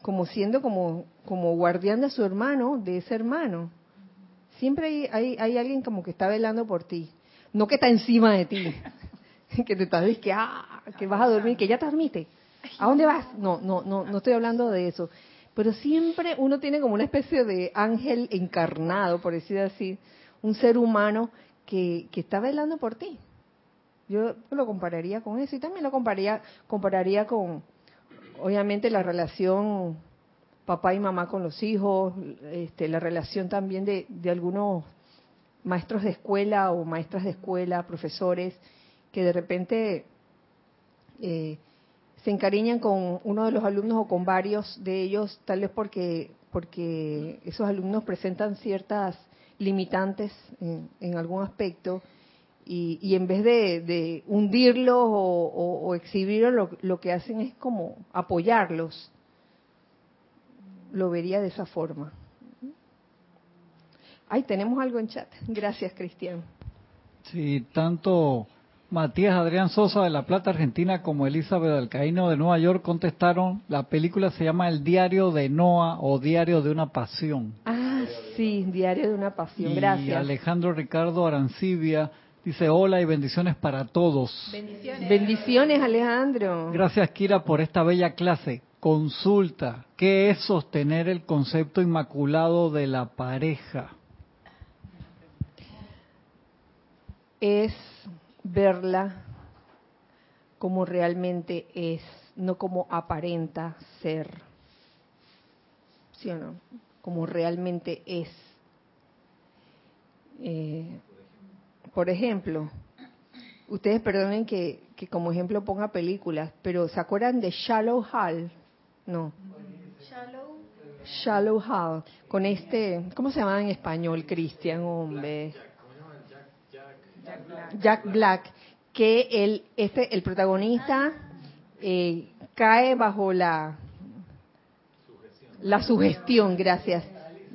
como siendo como como guardián de su hermano de ese hermano. Siempre hay, hay, alguien como que está velando por ti. No que está encima de ti que te estás que ah que vas a dormir que ya te admite a dónde vas no no no no estoy hablando de eso. Pero siempre uno tiene como una especie de ángel encarnado, por decir así, un ser humano que, que está velando por ti. Yo lo compararía con eso y también lo compararía, compararía con, obviamente, la relación papá y mamá con los hijos, este, la relación también de, algunos maestros de escuela o maestras de escuela, profesores, que de repente eh, se encariñan con uno de los alumnos o con varios de ellos, tal vez porque, porque esos alumnos presentan ciertas limitantes en, algún aspecto y, en vez de, hundirlos o, exhibirlos, lo, que hacen es como apoyarlos. Lo vería de esa forma. Ay, tenemos algo en chat. Gracias, Cristian. Sí, tanto Matías Adrián Sosa de La Plata, Argentina, como Elizabeth Alcaíno de Nueva York contestaron, la película se llama El Diario de Noah o Diario de una Pasión. Ah, sí, Diario de una Pasión, gracias. Y Alejandro Ricardo Arancibia dice, hola y bendiciones para todos. Bendiciones. Bendiciones, Alejandro. Gracias, Kira, por esta bella clase. Consulta, ¿qué es sostener el concepto inmaculado de la pareja? Es verla como realmente es, no como aparenta ser. ¿Sí o no? Como realmente es. Eh, por ejemplo, ustedes perdonen que, que, como ejemplo ponga películas, pero ¿se acuerdan de Shallow Hall? No. Shallow. Shallow Hall, con este, ¿cómo se llama en español, Cristian, hombre? Jack Black, que el, este, el protagonista eh, cae bajo la, la sugestión, gracias,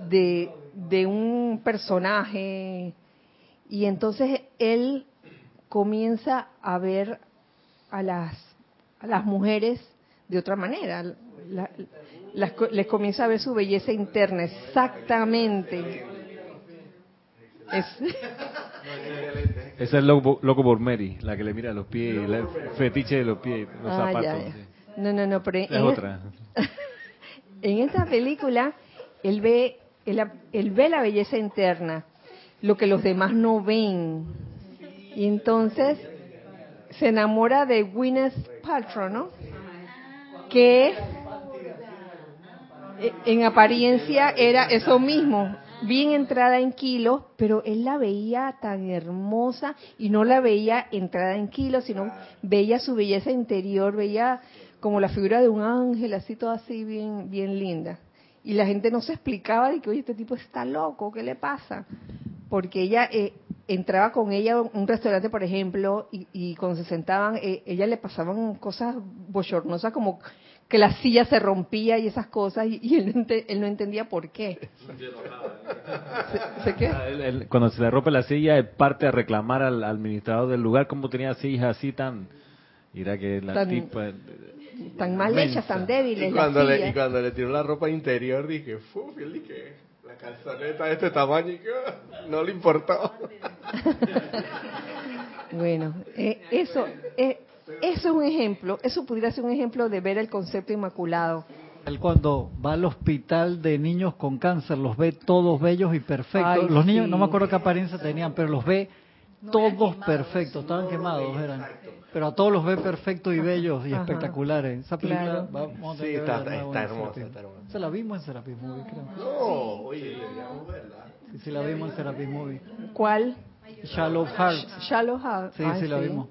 de, de un personaje y entonces él comienza a ver a las, a las mujeres de otra manera. les comienza a ver su belleza interna, exactamente. Es, Esa es loco, loco por Mary, la que le mira los pies, el fetiche de los pies, los ah, zapatos. No, no, no, pero es en otra. en esta película él ve, él, ve la belleza interna, lo que los demás no ven. Y entonces se enamora de Gwyneth Paltrow, ¿no? Que en apariencia era eso mismo, bien entrada en kilos, pero él la veía tan hermosa y no la veía entrada en kilos, sino veía su belleza interior, veía como la figura de un ángel, así todo así bien, bien linda. Y la gente no se explicaba de que, oye, este tipo está loco, ¿qué le pasa? Porque ella eh, entraba con ella a un restaurante, por ejemplo, y, cuando se sentaban, eh, ella le pasaban cosas bochornosas como que la silla se rompía y esas cosas y, él, no entendía por qué. ¿Se, qué? Ah, cuando se le rompe la silla, él parte a reclamar al, administrador del lugar como tenía sillas así tan... Irá que la tan, tipa... Tan mal hechas, tan débiles. Y cuando, le, y cuando le tiró la ropa interior dije, ¡fu! dije, la calzoneta de este tamaño y que no le importó. bueno, eh, eso... Eh, eso es un ejemplo, eso pudiera ser un ejemplo de ver el concepto inmaculado. Él cuando va al hospital de niños con cáncer, los ve todos bellos y perfectos. los niños, no me acuerdo qué apariencia tenían, pero los ve todos perfectos, estaban quemados, eran. Pero a todos los ve perfectos y bellos y espectaculares. Esa película vamos a sí, está, está, hermosa, Se la vimos en Serapis Movie, creo. No, oye, Sí, sí, la vimos en Serapis Movie. ¿Cuál? Shallow Heart. Shallow Heart. Sí, sí, la vimos.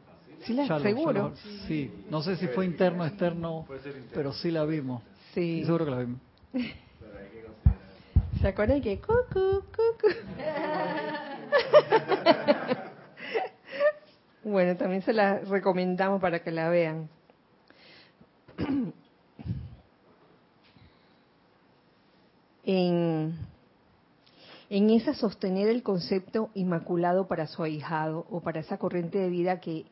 Sí, la, seguro. sí, no sé si fue interno o externo, pero sí la vimos. Sí. Seguro que la vimos. ¿Se acuerdan que cucu, cucu? bueno, también se la recomendamos para que la vean. en, en esa sostener el concepto inmaculado para su ahijado o para esa corriente de vida que,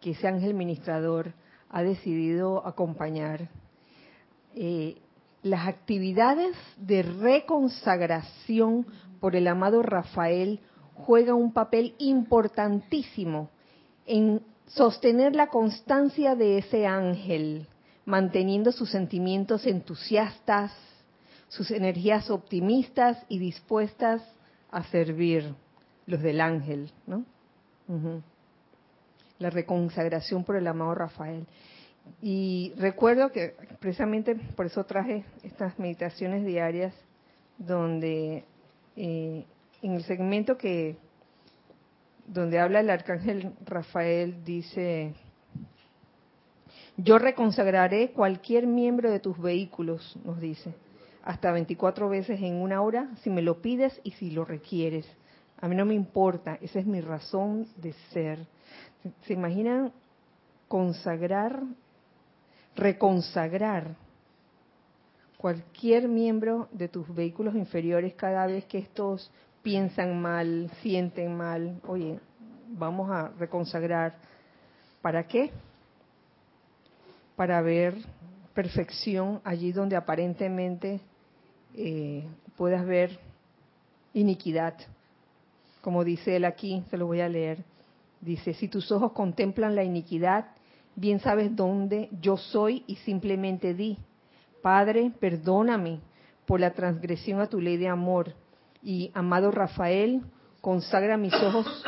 que ese ángel ministrador ha decidido acompañar. Eh, las actividades de reconsagración por el amado Rafael juegan un papel importantísimo en sostener la constancia de ese ángel, manteniendo sus sentimientos entusiastas, sus energías optimistas y dispuestas a servir, los del ángel, ¿no? La reconsagración por el amado Rafael. Y recuerdo que precisamente por eso traje estas meditaciones diarias donde eh, en el segmento que donde habla el arcángel Rafael dice yo reconsagraré cualquier miembro de tus vehículos, nos dice, hasta 24 veces en una hora si me lo pides y si lo requieres. A mí no me importa, esa es mi razón de ser. ¿Se imaginan consagrar reconsagrar cualquier miembro de tus vehículos inferiores cada vez que estos piensan mal, sienten mal. Oye, vamos a reconsagrar. ¿Para qué? Para ver perfección allí donde aparentemente eh, puedas ver iniquidad. Como dice él aquí, se lo voy a leer. Dice, si tus ojos contemplan la iniquidad, bien sabes dónde yo soy y simplemente di, Padre, perdóname por la transgresión a tu ley de amor. Y amado Rafael, consagra mis ojos,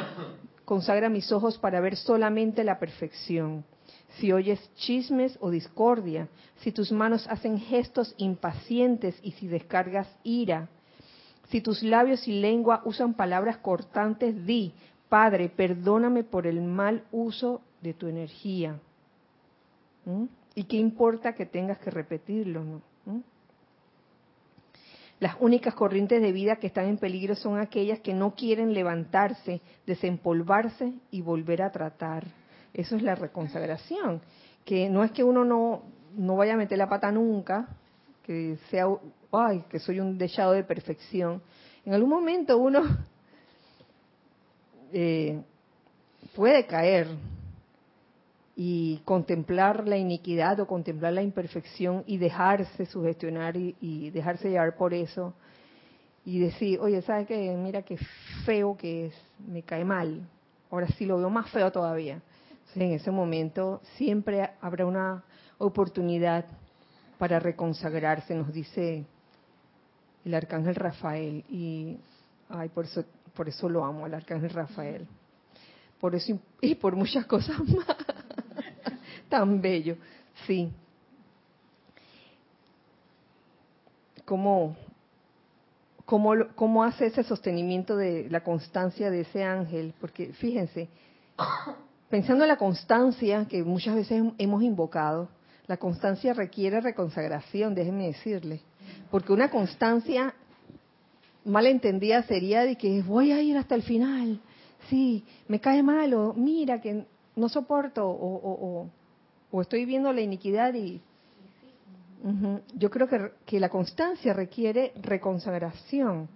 consagra mis ojos para ver solamente la perfección. Si oyes chismes o discordia, si tus manos hacen gestos impacientes y si descargas ira, si tus labios y lengua usan palabras cortantes, di, Padre, perdóname por el mal uso de tu energía. ¿Y qué importa que tengas que repetirlo? Las únicas corrientes de vida que están en peligro son aquellas que no quieren levantarse, desempolvarse y volver a tratar. Eso es la reconsagración. Que no es que uno no, no vaya a meter la pata nunca, que sea, ay, que soy un dechado de perfección. En algún momento uno eh, puede caer, y contemplar la iniquidad o contemplar la imperfección y dejarse sugestionar y, dejarse llevar por eso y decir, oye, ¿sabes qué? Mira qué feo que es, me cae mal. Ahora sí lo veo más feo todavía. en ese momento siempre habrá una oportunidad para reconsagrarse, nos dice el arcángel Rafael. Y ay, por eso, por eso lo amo, al arcángel Rafael. Por eso y por muchas cosas más. Tan bello, sí. ¿Cómo, cómo, cómo hace ese sostenimiento de la constancia de ese ángel? Porque fíjense, pensando en la constancia que muchas veces hemos invocado, la constancia requiere reconsagración, déjenme decirle. Porque una constancia mal entendida sería de que voy a ir hasta el final. Sí, me cae mal o mira que no soporto o, o estoy viendo la iniquidad y... Yo creo que, que, la constancia requiere reconsagración.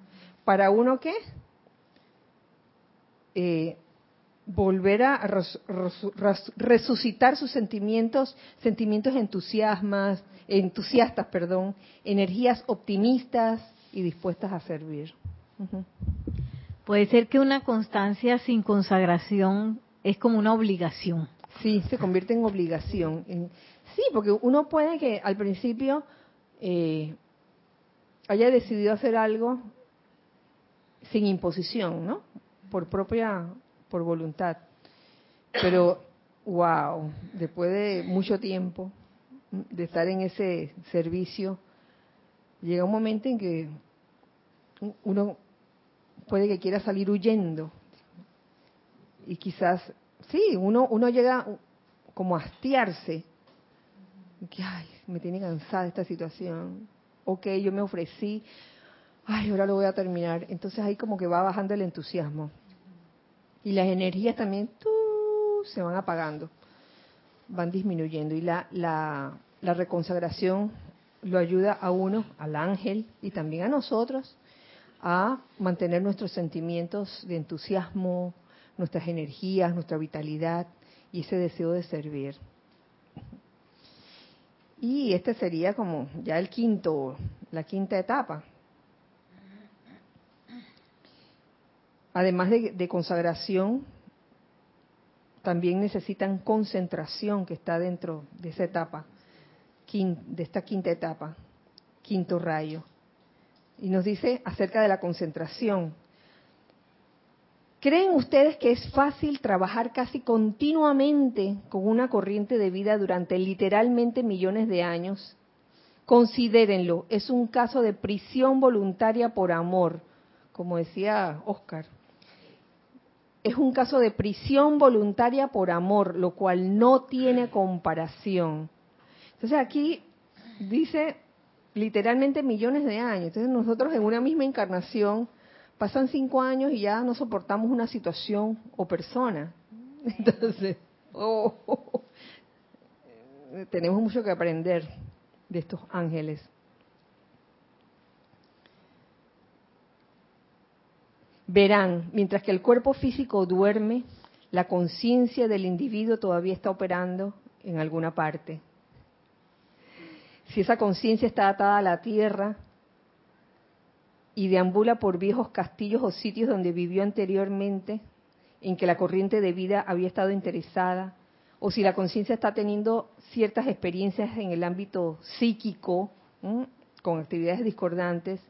¿Para uno qué? Eh, volver a resucitar sus sentimientos, sentimientos entusiasmas, entusiastas, perdón, energías optimistas y dispuestas a servir. Puede ser que una constancia sin consagración es como una obligación. Sí, se convierte en obligación. sí, porque uno puede que al principio eh, haya decidido hacer algo sin imposición, ¿no? Por propia, por voluntad. Pero, wow, después de mucho tiempo de estar en ese servicio, llega un momento en que uno puede que quiera salir huyendo y quizás, sí, uno, uno llega como a hastiarse, que, ay, me tiene cansada esta situación, ok, yo me ofrecí, ay, ahora lo voy a terminar. Entonces ahí como que va bajando el entusiasmo. Y las energías también se van apagando, van disminuyendo. Y la, la, la reconsagración lo ayuda a uno, al ángel y también a nosotros, a mantener nuestros sentimientos de entusiasmo, nuestras energías, nuestra vitalidad y ese deseo de servir. Y este sería como ya el quinto, la quinta etapa. Además de, consagración, también necesitan concentración que está dentro de esa etapa, de esta quinta etapa, quinto rayo. Y nos dice acerca de la concentración. ¿Creen ustedes que es fácil trabajar casi continuamente con una corriente de vida durante literalmente millones de años? Considérenlo, es un caso de prisión voluntaria por amor, como decía Oscar. Es un caso de prisión voluntaria por amor, lo cual no tiene comparación. Entonces aquí dice literalmente millones de años. Entonces nosotros en una misma encarnación pasan cinco años y ya no soportamos una situación o persona. Entonces, oh, tenemos mucho que aprender de estos ángeles. Verán, mientras que el cuerpo físico duerme, la conciencia del individuo todavía está operando en alguna parte. Si esa conciencia está atada a la tierra, y deambula por viejos castillos o sitios donde vivió anteriormente, en que la corriente de vida había estado interesada, o si la conciencia está teniendo ciertas experiencias en el ámbito psíquico, con actividades discordantes,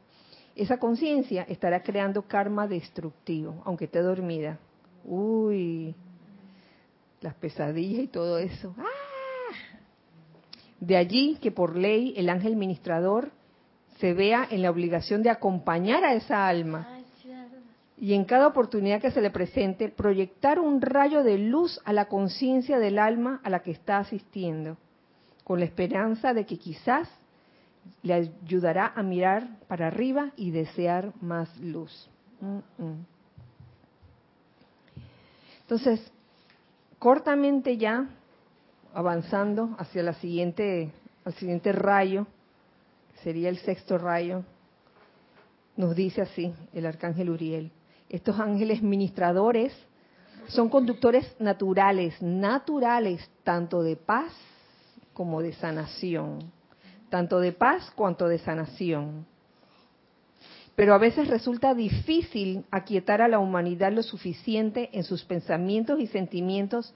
esa conciencia estará creando karma destructivo, aunque esté dormida. Uy, las pesadillas y todo eso. ¡Ah! De allí que por ley el ángel ministrador se vea en la obligación de acompañar a esa alma. Y en cada oportunidad que se le presente proyectar un rayo de luz a la conciencia del alma a la que está asistiendo, con la esperanza de que quizás le ayudará a mirar para arriba y desear más luz. Entonces, cortamente ya, avanzando hacia la siguiente, al siguiente rayo, sería el sexto rayo, nos dice así el arcángel Uriel. Estos ángeles ministradores son conductores naturales, naturales, tanto de paz como de sanación, tanto de paz cuanto de sanación. Pero a veces resulta difícil aquietar a la humanidad lo suficiente en sus pensamientos y sentimientos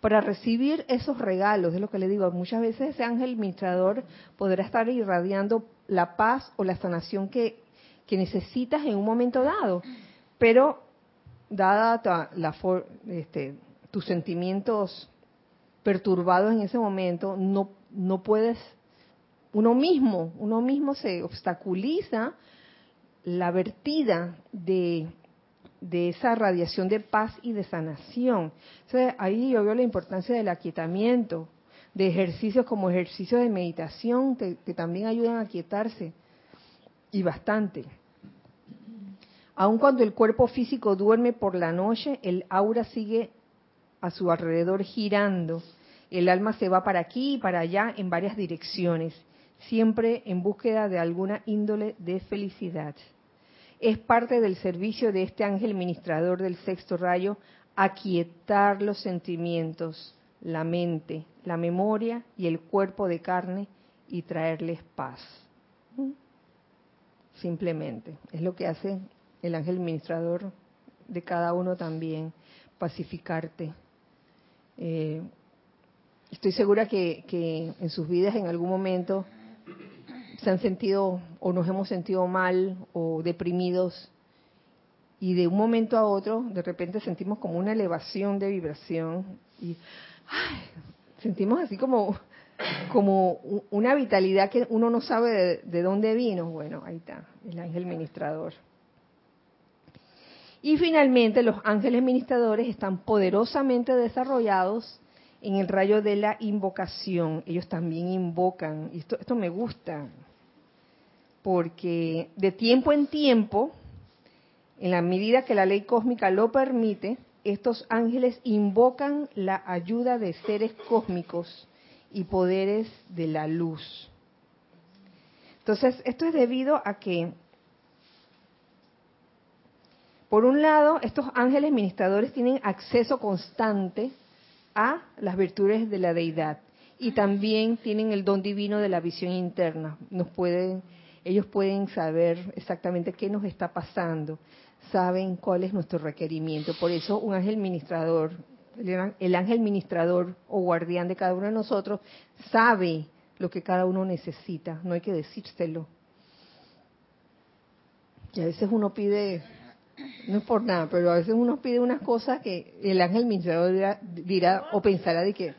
para recibir esos regalos, es lo que le digo, muchas veces ese ángel administrador podrá estar irradiando la paz o la sanación que, necesitas en un momento dado, pero dada la, este, tus sentimientos perturbados en ese momento, no, no puedes, uno mismo, uno mismo se obstaculiza la vertida de de esa radiación de paz y de sanación. Entonces, ahí yo veo la importancia del aquietamiento, de ejercicios como ejercicios de meditación que, también ayudan a aquietarse, y bastante. Aun cuando el cuerpo físico duerme por la noche, el aura sigue a su alrededor girando. El alma se va para aquí y para allá en varias direcciones, siempre en búsqueda de alguna índole de felicidad es parte del servicio de este ángel ministrador del sexto rayo aquietar los sentimientos, la mente, la memoria y el cuerpo de carne y traerles paz. Simplemente, es lo que hace el ángel ministrador de cada uno también, pacificarte. Eh, estoy segura que, que en sus vidas en algún momento se han sentido o nos hemos sentido mal o deprimidos y de un momento a otro de repente sentimos como una elevación de vibración y sentimos así como como una vitalidad que uno no sabe de, dónde vino. Bueno, ahí está, el ángel ministrador. Y finalmente los ángeles ministradores están poderosamente desarrollados en el rayo de la invocación. Ellos también invocan, y esto, esto me gusta, porque de tiempo en tiempo, en la medida que la ley cósmica lo permite, estos ángeles invocan la ayuda de seres cósmicos y poderes de la luz. Entonces, esto es debido a que, por un lado, estos ángeles ministradores tienen acceso constante a las virtudes de la deidad y también tienen el don divino de la visión interna. Nos pueden, ellos pueden saber exactamente qué nos está pasando, saben cuál es nuestro requerimiento. Por eso un ángel ministrador, el ángel ministrador o guardián de cada uno de nosotros sabe lo que cada uno necesita, no hay que decírselo. Y a veces uno pide, no es por nada, pero a veces uno pide unas cosas que el ángel ministrador dirá, o pensará de que,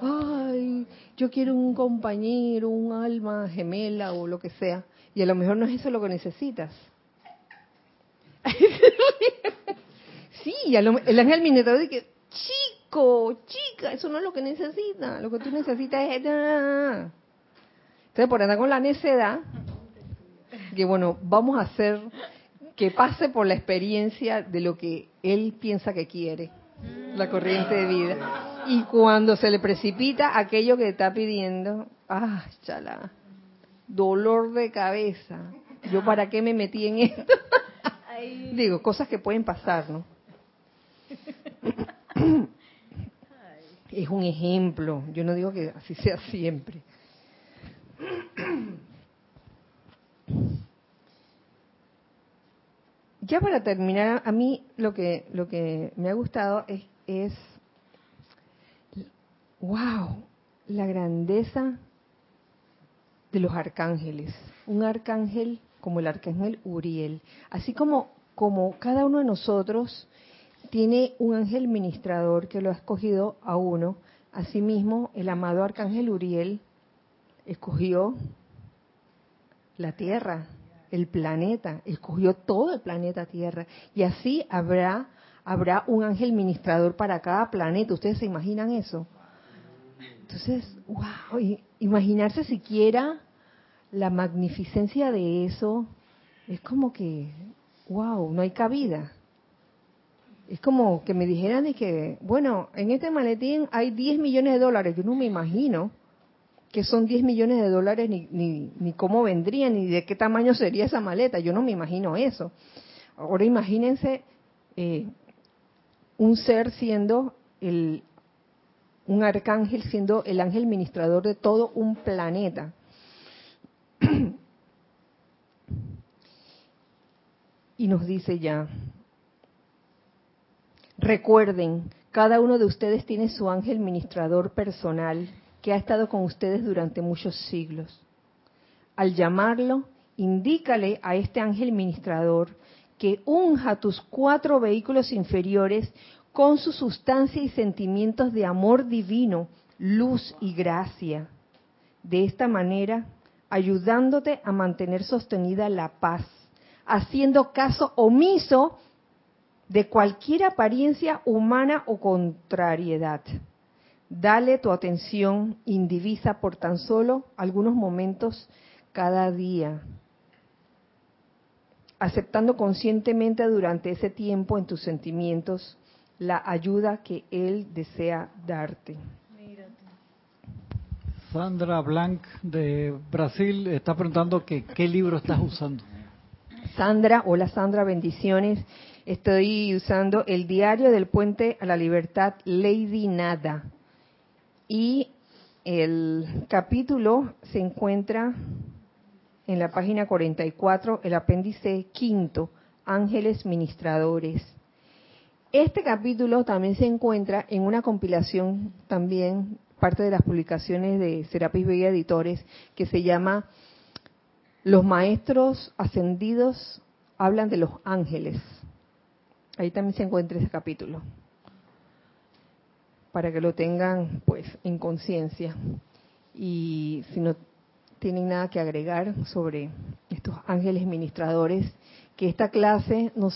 ay, yo quiero un compañero, un alma gemela o lo que sea, y a lo mejor no es eso lo que necesitas. sí, el ángel ministrador dice, chico, chica, eso no es lo que necesita, lo que tú necesitas es... Entonces, por andar con la necedad, que bueno, vamos a hacer que pase por la experiencia de lo que él piensa que quiere, la corriente de vida. Y cuando se le precipita aquello que está pidiendo, ah, chala, dolor de cabeza. ¿Yo para qué me metí en esto? Digo, cosas que pueden pasar, ¿no? Es un ejemplo. Yo no digo que así sea siempre. Ya para terminar, a mí lo que lo que me ha gustado es, es wow, la grandeza de los arcángeles. Un arcángel como el arcángel Uriel, así como como cada uno de nosotros tiene un ángel ministrador que lo ha escogido a uno. Asimismo, el amado arcángel Uriel escogió la Tierra, el planeta, escogió todo el planeta Tierra. Y así habrá, habrá un ángel ministrador para cada planeta. ¿Ustedes se imaginan eso? Entonces, wow, imaginarse siquiera la magnificencia de eso, es como que, wow, no hay cabida es como que me dijeran de que, bueno, en este maletín hay 10 millones de dólares. Yo no me imagino que son 10 millones de dólares ni, ni, ni cómo vendrían, ni de qué tamaño sería esa maleta. Yo no me imagino eso. Ahora imagínense eh, un ser siendo el, un arcángel siendo el ángel ministrador de todo un planeta. y nos dice ya, Recuerden, cada uno de ustedes tiene su ángel ministrador personal que ha estado con ustedes durante muchos siglos. Al llamarlo, indícale a este ángel ministrador que unja tus cuatro vehículos inferiores con su sustancia y sentimientos de amor divino, luz y gracia. De esta manera, ayudándote a mantener sostenida la paz, haciendo caso omiso de cualquier apariencia humana o contrariedad. Dale tu atención indivisa por tan solo algunos momentos cada día, aceptando conscientemente durante ese tiempo en tus sentimientos la ayuda que Él desea darte. Sandra Blanc de Brasil está preguntando que qué libro estás usando. Sandra, hola Sandra, bendiciones. Estoy usando el diario del puente a la libertad, Lady Nada. Y el capítulo se encuentra en la página 44, el apéndice quinto, Ángeles Ministradores. Este capítulo también se encuentra en una compilación, también parte de las publicaciones de Serapis Vega Editores, que se llama Los Maestros Ascendidos hablan de los ángeles. Ahí también se encuentra ese capítulo, para que lo tengan pues en conciencia. Y si no tienen nada que agregar sobre estos ángeles ministradores que esta clase no,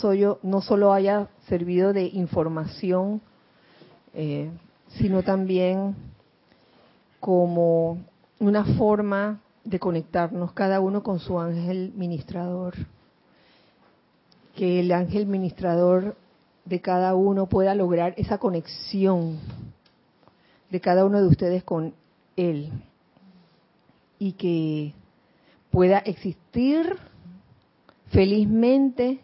no solo haya servido de información, eh, sino también como una forma de conectarnos cada uno con su ángel ministrador. Que el ángel ministrador de cada uno pueda lograr esa conexión de cada uno de ustedes con él y que pueda existir felizmente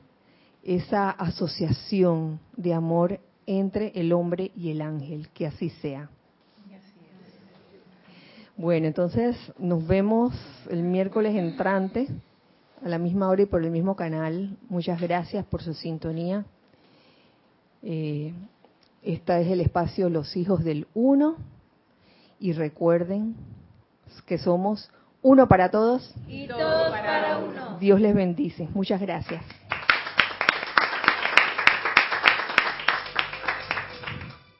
esa asociación de amor entre el hombre y el ángel, que así sea. Bueno, entonces nos vemos el miércoles entrante a la misma hora y por el mismo canal. Muchas gracias por su sintonía. Eh, esta es el espacio Los Hijos del Uno. Y recuerden que somos uno para todos y todos para uno. Dios les bendice. Muchas gracias.